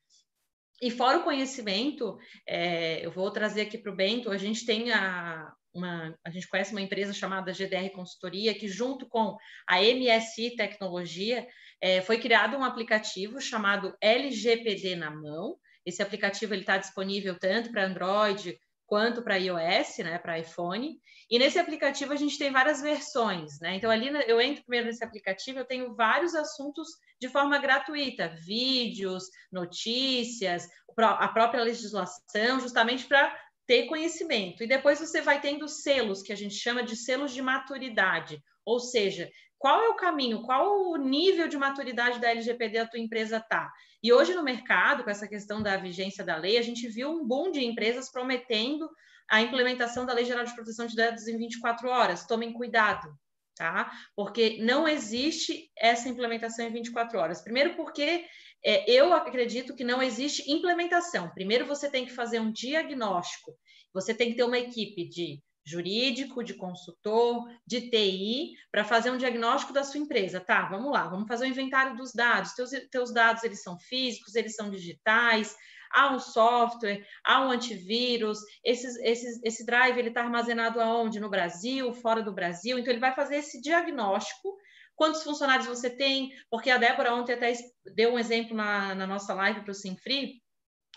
E fora o conhecimento, é, eu vou trazer aqui para o Bento, a gente tem a, uma, a gente conhece uma empresa chamada GDR Consultoria, que junto com a MSI Tecnologia, é, foi criado um aplicativo chamado LGPD na mão. Esse aplicativo está disponível tanto para Android quanto para iOS, né, para iPhone. E nesse aplicativo a gente tem várias versões, né? Então ali eu entro primeiro nesse aplicativo, eu tenho vários assuntos de forma gratuita, vídeos, notícias, a própria legislação, justamente para ter conhecimento. E depois você vai tendo selos, que a gente chama de selos de maturidade, ou seja, qual é o caminho, qual o nível de maturidade da LGPD a tua empresa está. E hoje no mercado, com essa questão da vigência da lei, a gente viu um boom de empresas prometendo a implementação da Lei Geral de Proteção de Dados em 24 horas. Tomem cuidado, tá? Porque não existe essa implementação em 24 horas. Primeiro, porque é, eu acredito que não existe implementação. Primeiro, você tem que fazer um diagnóstico. Você tem que ter uma equipe de jurídico, de consultor, de TI, para fazer um diagnóstico da sua empresa. Tá, vamos lá, vamos fazer o um inventário dos dados. Teus, teus dados, eles são físicos, eles são digitais, há um software, há um antivírus, esses, esses, esse drive ele está armazenado aonde? No Brasil, fora do Brasil. Então, ele vai fazer esse diagnóstico. Quantos funcionários você tem? Porque a Débora ontem até deu um exemplo na, na nossa live para o Simfree,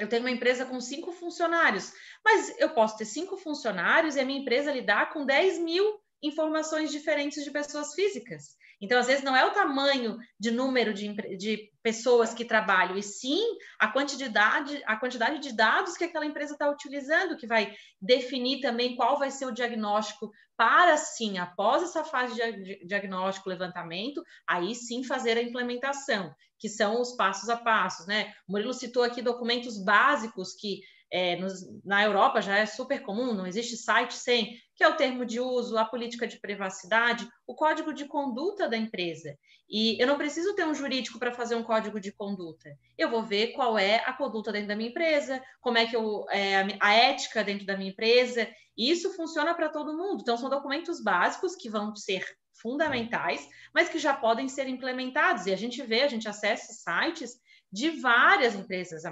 eu tenho uma empresa com cinco funcionários, mas eu posso ter cinco funcionários e a minha empresa lidar com 10 mil informações diferentes de pessoas físicas. Então, às vezes, não é o tamanho de número de, de pessoas que trabalham, e sim a quantidade, a quantidade de dados que aquela empresa está utilizando, que vai definir também qual vai ser o diagnóstico para, sim, após essa fase de diagnóstico, levantamento, aí sim fazer a implementação, que são os passos a passos, né? O Murilo citou aqui documentos básicos que é, nos, na Europa já é super comum, não existe site sem, que é o termo de uso, a política de privacidade, o código de conduta da empresa. E eu não preciso ter um jurídico para fazer um código de conduta. Eu vou ver qual é a conduta dentro da minha empresa, como é que eu, é, a ética dentro da minha empresa. E isso funciona para todo mundo. Então, são documentos básicos que vão ser fundamentais, mas que já podem ser implementados. E a gente vê, a gente acessa sites de várias empresas.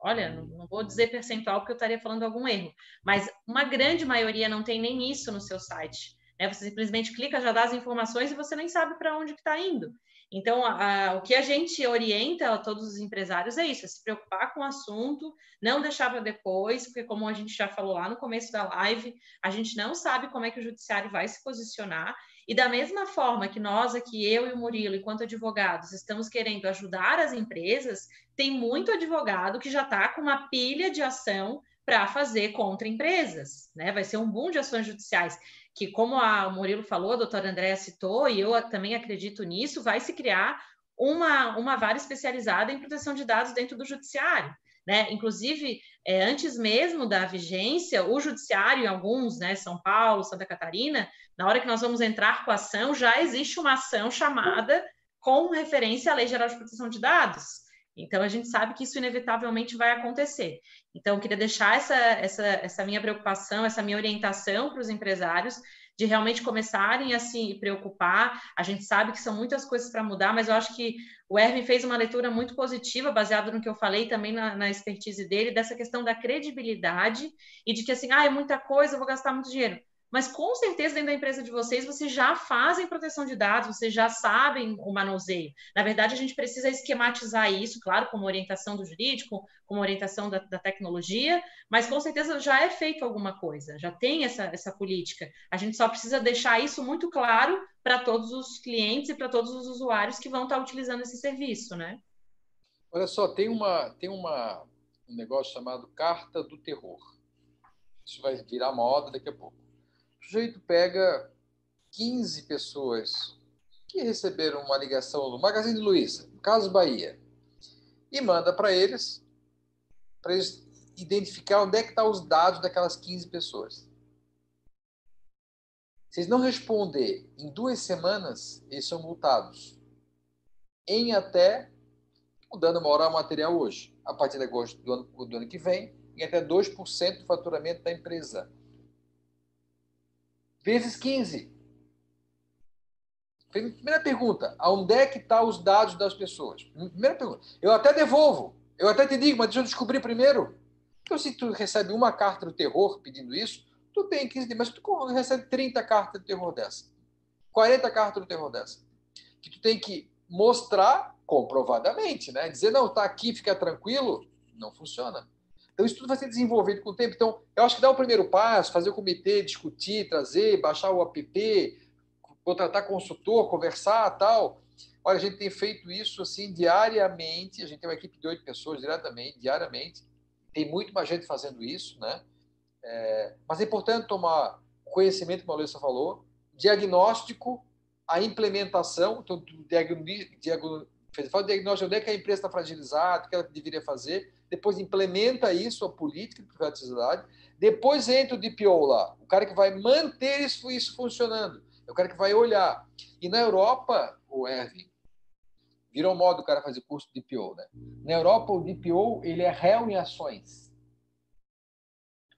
Olha, não vou dizer percentual porque eu estaria falando algum erro, mas uma grande maioria não tem nem isso no seu site. Né? Você simplesmente clica, já dá as informações e você nem sabe para onde está indo. Então, a, a, o que a gente orienta a todos os empresários é isso: é se preocupar com o assunto, não deixar para depois, porque, como a gente já falou lá no começo da live, a gente não sabe como é que o judiciário vai se posicionar e da mesma forma que nós aqui, eu e o Murilo, enquanto advogados, estamos querendo ajudar as empresas, tem muito advogado que já está com uma pilha de ação para fazer contra empresas, né? Vai ser um boom de ações judiciais, que, como a, o Murilo falou, a doutora Andréa citou, e eu também acredito nisso, vai se criar uma, uma vara especializada em proteção de dados dentro do judiciário. Né? Inclusive, é, antes mesmo da vigência, o judiciário, em alguns, né, São Paulo, Santa Catarina, na hora que nós vamos entrar com a ação, já existe uma ação chamada com referência à Lei Geral de Proteção de Dados. Então, a gente sabe que isso inevitavelmente vai acontecer. Então, eu queria deixar essa, essa, essa minha preocupação, essa minha orientação para os empresários, de realmente começarem a se preocupar. A gente sabe que são muitas coisas para mudar, mas eu acho que o Erwin fez uma leitura muito positiva, baseado no que eu falei também na, na, expertise dele, dessa questão da credibilidade e de que assim, ah, é muita coisa, eu vou gastar muito dinheiro mas com certeza dentro da empresa de vocês vocês já fazem proteção de dados, vocês já sabem o manuseio. Na verdade, a gente precisa esquematizar isso, claro, como orientação do jurídico, como orientação da, da tecnologia, mas com certeza já é feito alguma coisa, já tem essa, essa política. A gente só precisa deixar isso muito claro para todos os clientes e para todos os usuários que vão estar utilizando esse serviço, né? Olha só, tem uma tem uma um negócio chamado carta do terror. Isso vai virar moda daqui a pouco o sujeito pega 15 pessoas que receberam uma ligação do Magazine Luiza, Caso Bahia, e manda para eles, para eles identificar onde é que estão tá os dados daquelas 15 pessoas. Se eles não responder em duas semanas, eles são multados. Em até, o dano moral material hoje, a partir de agosto do ano, do ano que vem, em até 2% do faturamento da empresa vezes 15. Primeira pergunta, aonde é que estão tá os dados das pessoas? Primeira pergunta. Eu até devolvo, eu até te digo, mas deixa eu descobrir primeiro. Então, se tu recebe uma carta do terror pedindo isso, tu tem 15 dias, mas tu recebe 30 cartas do terror dessa, 40 cartas do terror dessa, que tu tem que mostrar comprovadamente, né? Dizer, não, tá aqui, fica tranquilo, não funciona. Então, isso tudo vai ser desenvolvido com o tempo. Então, eu acho que dá o primeiro passo, fazer o comitê, discutir, trazer, baixar o app, contratar consultor, conversar tal. Olha, a gente tem feito isso assim diariamente. A gente tem uma equipe de oito pessoas diretamente, diariamente. Tem muito mais gente fazendo isso, né? É, mas é importante tomar conhecimento, como a Luísa falou, diagnóstico, a implementação, então, diagnóstico, diagnóstico onde é que a empresa está fragilizada, o que ela deveria fazer, depois implementa isso, a política de privaticidade, depois entra o DPO lá, o cara que vai manter isso, isso funcionando, é o cara que vai olhar. E na Europa, o Erwin, virou modo o cara fazer curso de DPO, né? Na Europa, o DPO ele é réu em ações.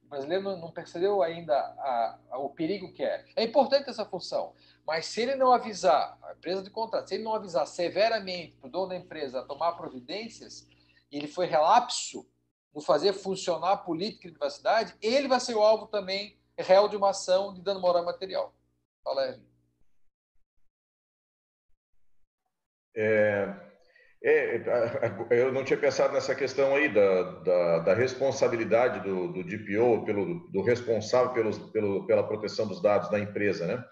O brasileiro não percebeu ainda a, a, o perigo que é. É importante essa função, mas se ele não avisar, a empresa de contrato, se ele não avisar severamente para o dono da empresa a tomar providências, ele foi relapso no fazer funcionar a política de privacidade, ele vai ser o alvo também réu de uma ação de dano moral material. Fala, Evelyn. É, é, eu não tinha pensado nessa questão aí da, da, da responsabilidade do, do DPO, pelo, do responsável pelos, pelo, pela proteção dos dados da empresa, né?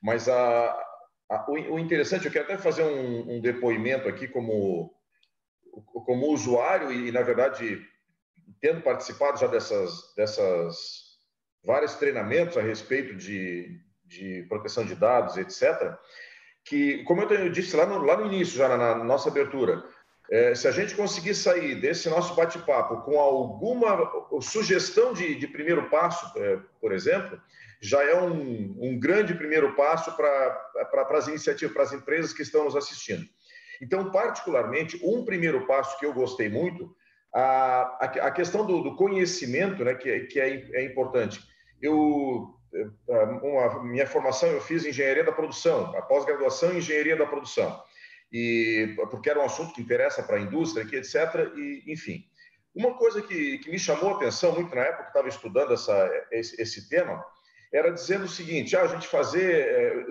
Mas a, a, o, o, interessante, eu quero até fazer um, um, depoimento aqui como, como usuário e, na verdade, tendo participado já dessas, dessas vários treinamentos a respeito de, de proteção de dados, etc., que, como eu disse lá no, lá no início, já na, na nossa abertura, é, se a gente conseguir sair desse nosso bate-papo com alguma sugestão de, de primeiro passo, é, por exemplo, já é um, um grande primeiro passo para as iniciativas, para as empresas que estão nos assistindo. Então, particularmente, um primeiro passo que eu gostei muito, a, a, questão do, do, conhecimento, né, que, que é, é importante. Eu uma, minha formação eu fiz engenharia da produção, a pós-graduação em engenharia da produção, e porque era um assunto que interessa para a indústria, que etc. E enfim, uma coisa que, que me chamou a atenção muito na época que estava estudando essa, esse, esse, tema era dizendo o seguinte: ah, a gente fazer é,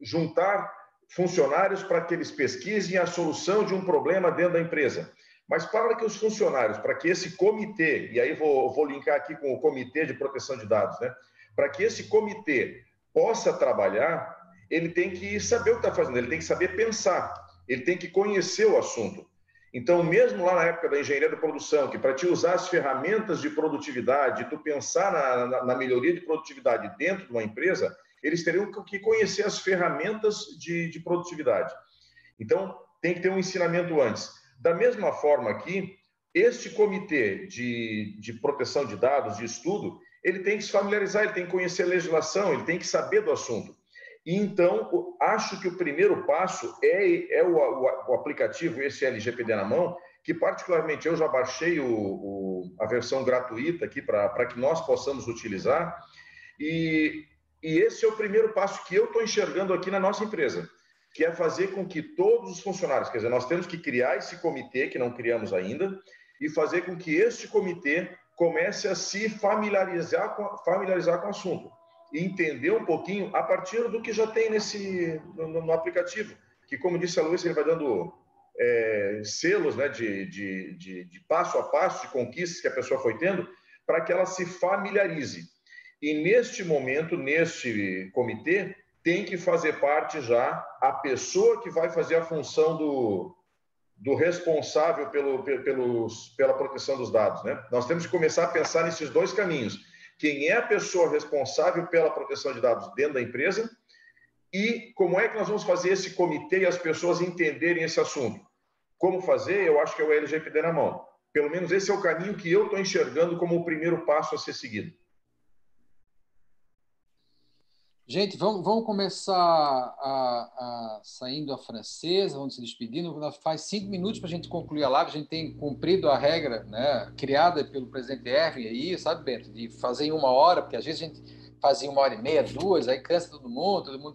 juntar funcionários para que eles pesquisem a solução de um problema dentro da empresa. Mas para que os funcionários, para que esse comitê, e aí vou, vou linkar aqui com o Comitê de Proteção de Dados, né? Para que esse comitê possa trabalhar, ele tem que saber o que está fazendo, ele tem que saber pensar, ele tem que conhecer o assunto. Então, mesmo lá na época da engenharia da produção, que para te usar as ferramentas de produtividade, tu pensar na, na, na, melhoria de produtividade dentro de uma empresa, eles teriam que conhecer as ferramentas de, de produtividade. Então, tem que ter um ensinamento antes. Da mesma forma aqui, este comitê de, de proteção de dados, de estudo, ele tem que se familiarizar, ele tem que conhecer a legislação, ele tem que saber do assunto. E então, acho que o primeiro passo é, é o, o, o, aplicativo, esse LGPD na mão, que particularmente eu já baixei o, a versão gratuita aqui para que nós possamos utilizar. E, e esse é o primeiro passo que eu estou enxergando aqui na nossa empresa, que é fazer com que todos os funcionários, quer dizer, nós temos que criar esse comitê, que não criamos ainda, e fazer com que este comitê comece a se familiarizar com, familiarizar com o assunto e entender um pouquinho a partir do que já tem nesse no, no aplicativo, que como disse a Luiz, ele vai dando é, selos né, de, de, de, de, passo a passo, de conquistas que a pessoa foi tendo, para que ela se familiarize. E neste momento, neste comitê, tem que fazer parte já a pessoa que vai fazer a função do, do responsável pelo, pelos, pela proteção dos dados. Né? Nós temos que começar a pensar nesses dois caminhos. Quem é a pessoa responsável pela proteção de dados dentro da empresa e como é que nós vamos fazer esse comitê e as pessoas entenderem esse assunto. Como fazer? Eu acho que é o LGPD na mão. Pelo menos esse é o caminho que eu estou enxergando como o primeiro passo a ser seguido. Gente, vamos, vamos começar a, a, saindo a francesa, vamos se despedindo. Faz cinco minutos para a gente concluir a live. A gente tem cumprido a regra né, criada pelo presidente Erwin aí, sabe, Bento, de fazer em uma hora, porque às vezes a gente fazia uma hora e meia, duas, aí cansa todo mundo, todo mundo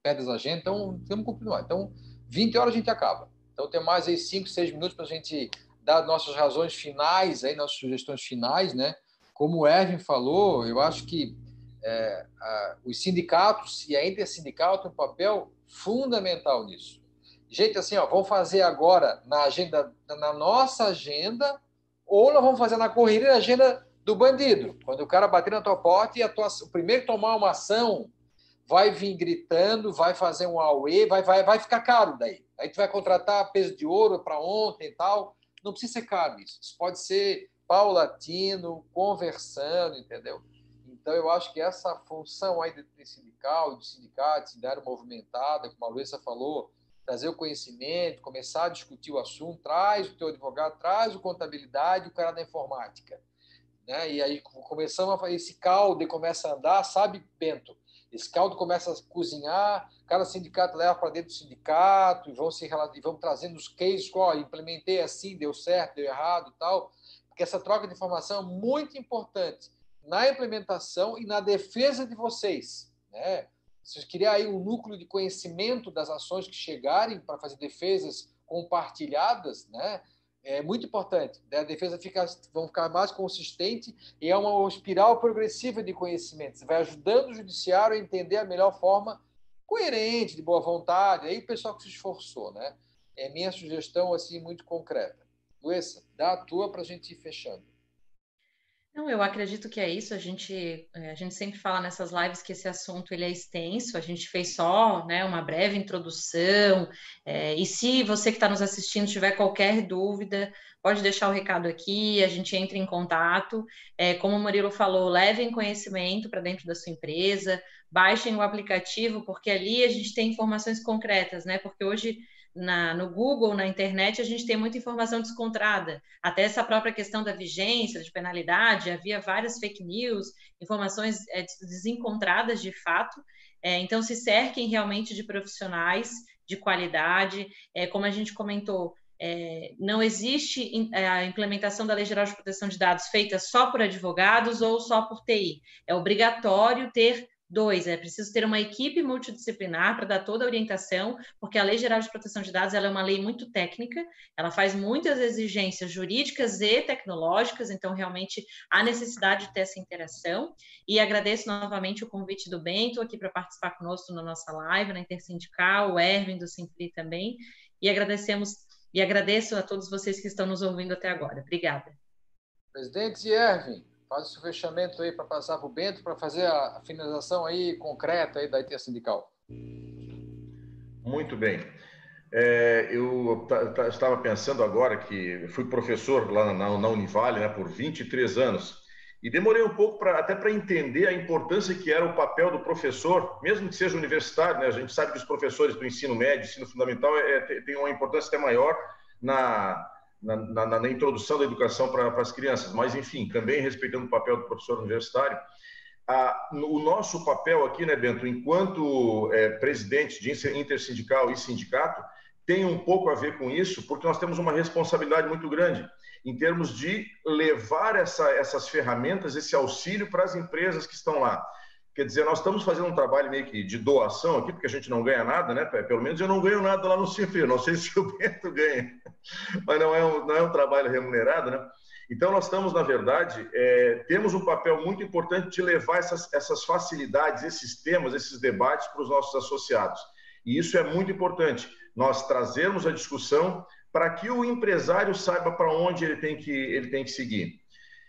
perde as agendas. Então, temos que cumprir. Então, 20 horas a gente acaba. Então, tem mais aí cinco, seis minutos para a gente dar nossas razões finais, aí, nossas sugestões finais, né? Como o Erwin falou, eu acho que é, a, os sindicatos e a intersindical tem um papel fundamental nisso. Gente, assim, ó, vamos fazer agora na agenda, na nossa agenda, ou nós vamos fazer na correria a agenda do bandido. Quando o cara bater na tua porta e tua, o primeiro tomar uma ação vai vir gritando, vai fazer um AUE, vai, vai, vai ficar caro daí. Aí tu vai contratar peso de ouro para ontem e tal. Não precisa ser caro isso. Isso pode ser paulatino, conversando, entendeu? Então, eu acho que essa função aí do sindical, dos sindicatos, de área movimentada, como a Luísa falou, trazer o conhecimento, começar a discutir o assunto, traz o teu advogado, traz o contabilidade, o cara da informática. Né? E aí começamos a esse caldo começa a andar, sabe, Bento? Esse caldo começa a cozinhar, cada sindicato leva para dentro do sindicato e vão se e vão trazendo os cases, ó, implementei assim, deu certo, deu errado, tal. Porque essa troca de informação é muito importante na implementação e na defesa de vocês, né? Vocês criar aí um núcleo de conhecimento das ações que chegarem para fazer defesas compartilhadas, né? é muito importante. Né? A defesa fica, vão ficar mais consistente e é uma espiral progressiva de conhecimento. Você vai ajudando o judiciário a entender a melhor forma coerente, de boa vontade. Aí o pessoal que se esforçou, né? É minha sugestão assim muito concreta. Luísa, dá a tua para a gente ir fechando. Não, eu acredito que é isso. A gente, é, a gente sempre fala nessas lives que esse assunto ele é extenso. A gente fez só né, uma breve introdução. É, e se você que está nos assistindo tiver qualquer dúvida, pode deixar o recado aqui, a gente entra em contato. É, como o Murilo falou, levem conhecimento para dentro da sua empresa, baixem o aplicativo, porque ali a gente tem informações concretas, né? Porque hoje na, no Google, na internet, a gente tem muita informação descontrada. Até essa própria questão da vigência, de penalidade, havia várias fake news, informações é, desencontradas de fato. É, então, se cerquem realmente de profissionais de qualidade. É, como a gente comentou, é, não existe é, a implementação da Lei Geral de Proteção de Dados feita só por advogados ou só por TI. É obrigatório ter Dois, é preciso ter uma equipe multidisciplinar para dar toda a orientação, porque a Lei Geral de Proteção de Dados é uma lei muito técnica, ela faz muitas exigências jurídicas e tecnológicas, então realmente há necessidade de ter essa interação. E agradeço novamente o convite do Bento aqui para participar conosco na nossa live, na Intersindical, o Erwin do Simpli também, e agradecemos e agradeço a todos vocês que estão nos ouvindo até agora. Obrigada. Presidente Erwin, faz o fechamento aí para passar para o Bento, para fazer a finalização aí concreta aí da IT sindical. Muito bem. É, eu estava pensando agora que fui professor lá na, na Univale né, por 23 anos e demorei um pouco pra, até para entender a importância que era o papel do professor, mesmo que seja universitário, né? A gente sabe que os professores do ensino médio, ensino fundamental, é, é, tem uma importância até maior na, na, na, na introdução da educação para as crianças, mas, enfim, também respeitando o papel do professor universitário. Ah, o nosso papel aqui, né, Bento, enquanto é, presidente de intersindical e sindicato, tem um pouco a ver com isso, porque nós temos uma responsabilidade muito grande em termos de levar essa, essas ferramentas, esse auxílio para as empresas que estão lá. Quer dizer, nós estamos fazendo um trabalho meio que de doação aqui, porque a gente não ganha nada, né? Pelo menos eu não ganho nada lá no Cifre. Não sei se o Bento ganha, mas não é um, não é um trabalho remunerado, né? Então, nós estamos, na verdade, é, temos um papel muito importante de levar essas, essas facilidades, esses temas, esses debates para os nossos associados. E isso é muito importante, nós trazermos a discussão para que o empresário saiba para onde ele tem que, ele tem que seguir.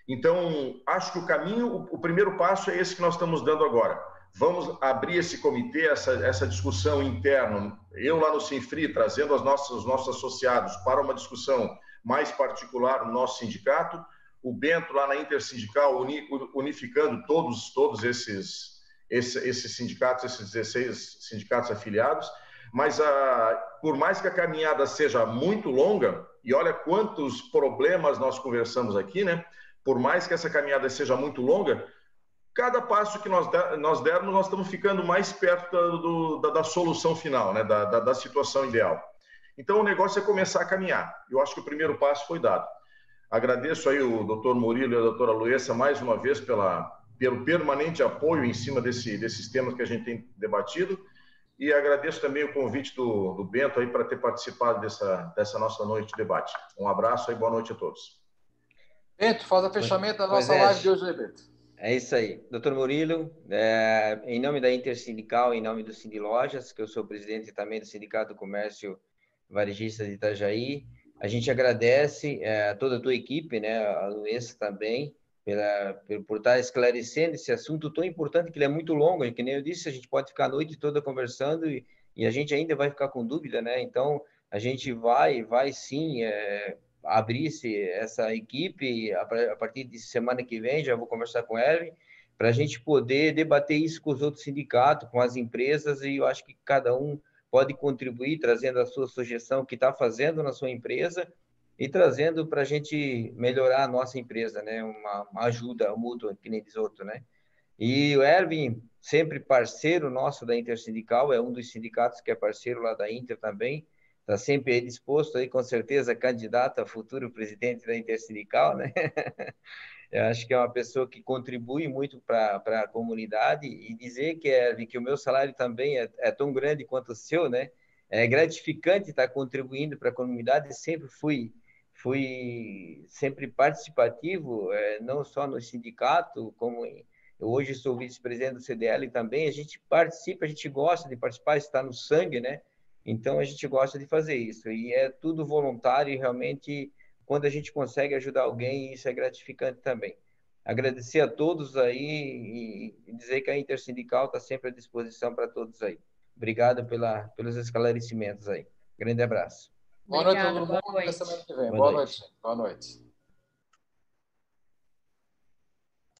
Então, acho que o caminho, o, primeiro passo é esse que nós estamos dando agora. Vamos abrir esse comitê, essa, essa discussão interna. Eu lá no Sinfri, trazendo as nossas, os nossos associados para uma discussão mais particular no nosso sindicato. O Bento lá na Intersindical, uni, unificando todos, todos esses, esses, sindicatos, esses 16 sindicatos afiliados. Mas, a, por mais que a caminhada seja muito longa, e olha quantos problemas nós conversamos aqui, né? Por mais que essa caminhada seja muito longa, cada passo que nós, nós dermos, nós estamos ficando mais perto do, da, da, solução final, né? Da, da, da, situação ideal. Então, o negócio é começar a caminhar. Eu acho que o primeiro passo foi dado. Agradeço aí o doutor Murilo e a doutora Luessa mais uma vez pela, pelo permanente apoio em cima desse, desses temas que a gente tem debatido. E agradeço também o convite do, do Bento aí para ter participado dessa, dessa nossa noite de debate. Um abraço e boa noite a todos. Bento, faz o fechamento da nossa é. live de hoje, Bento. É isso aí. Doutor Murilo, é, em nome da Intersindical, em nome do Cindy Lojas, que eu sou presidente também do Sindicato do Comércio Varejista de Itajaí, A gente agradece é, a toda a tua equipe, né, a Luísa também, pela, por estar esclarecendo esse assunto tão importante, que ele é muito longo, que nem eu disse, a gente pode ficar a noite toda conversando e, e a gente ainda vai ficar com dúvida, né? Então, a gente vai, vai sim é, abrir esse, essa equipe a, partir de semana que vem, já vou conversar com o para a gente poder debater isso com os outros sindicatos, com as empresas, e eu acho que cada um pode contribuir trazendo a sua sugestão que está fazendo na sua empresa e trazendo para a gente melhorar a nossa empresa, né? Uma, uma, ajuda mútua, que nem diz outro, né? E o Erwin, sempre parceiro nosso da Intersindical, é um dos sindicatos que é parceiro lá da Inter também, está sempre disposto aí, com certeza, candidato a futuro presidente da Intersindical, né? Eu acho que é uma pessoa que contribui muito para a comunidade e dizer que, é, que o meu salário também é, é tão grande quanto o seu, né? É gratificante estar contribuindo para a comunidade, sempre fui fui sempre participativo, é, não só no sindicato, como em, eu hoje sou vice-presidente do CDL também, a gente participa, a gente gosta de participar, está no sangue, né? Então a gente gosta de fazer isso e é tudo voluntário e realmente quando a gente consegue ajudar alguém, isso é gratificante também. Agradecer a todos aí e dizer que a Intersindical está sempre à disposição para todos aí. Obrigado pela, pelos esclarecimentos aí. Grande abraço. Boa noite, todo mundo. Até semana que vem. Boa, Boa noite. noite. Boa noite.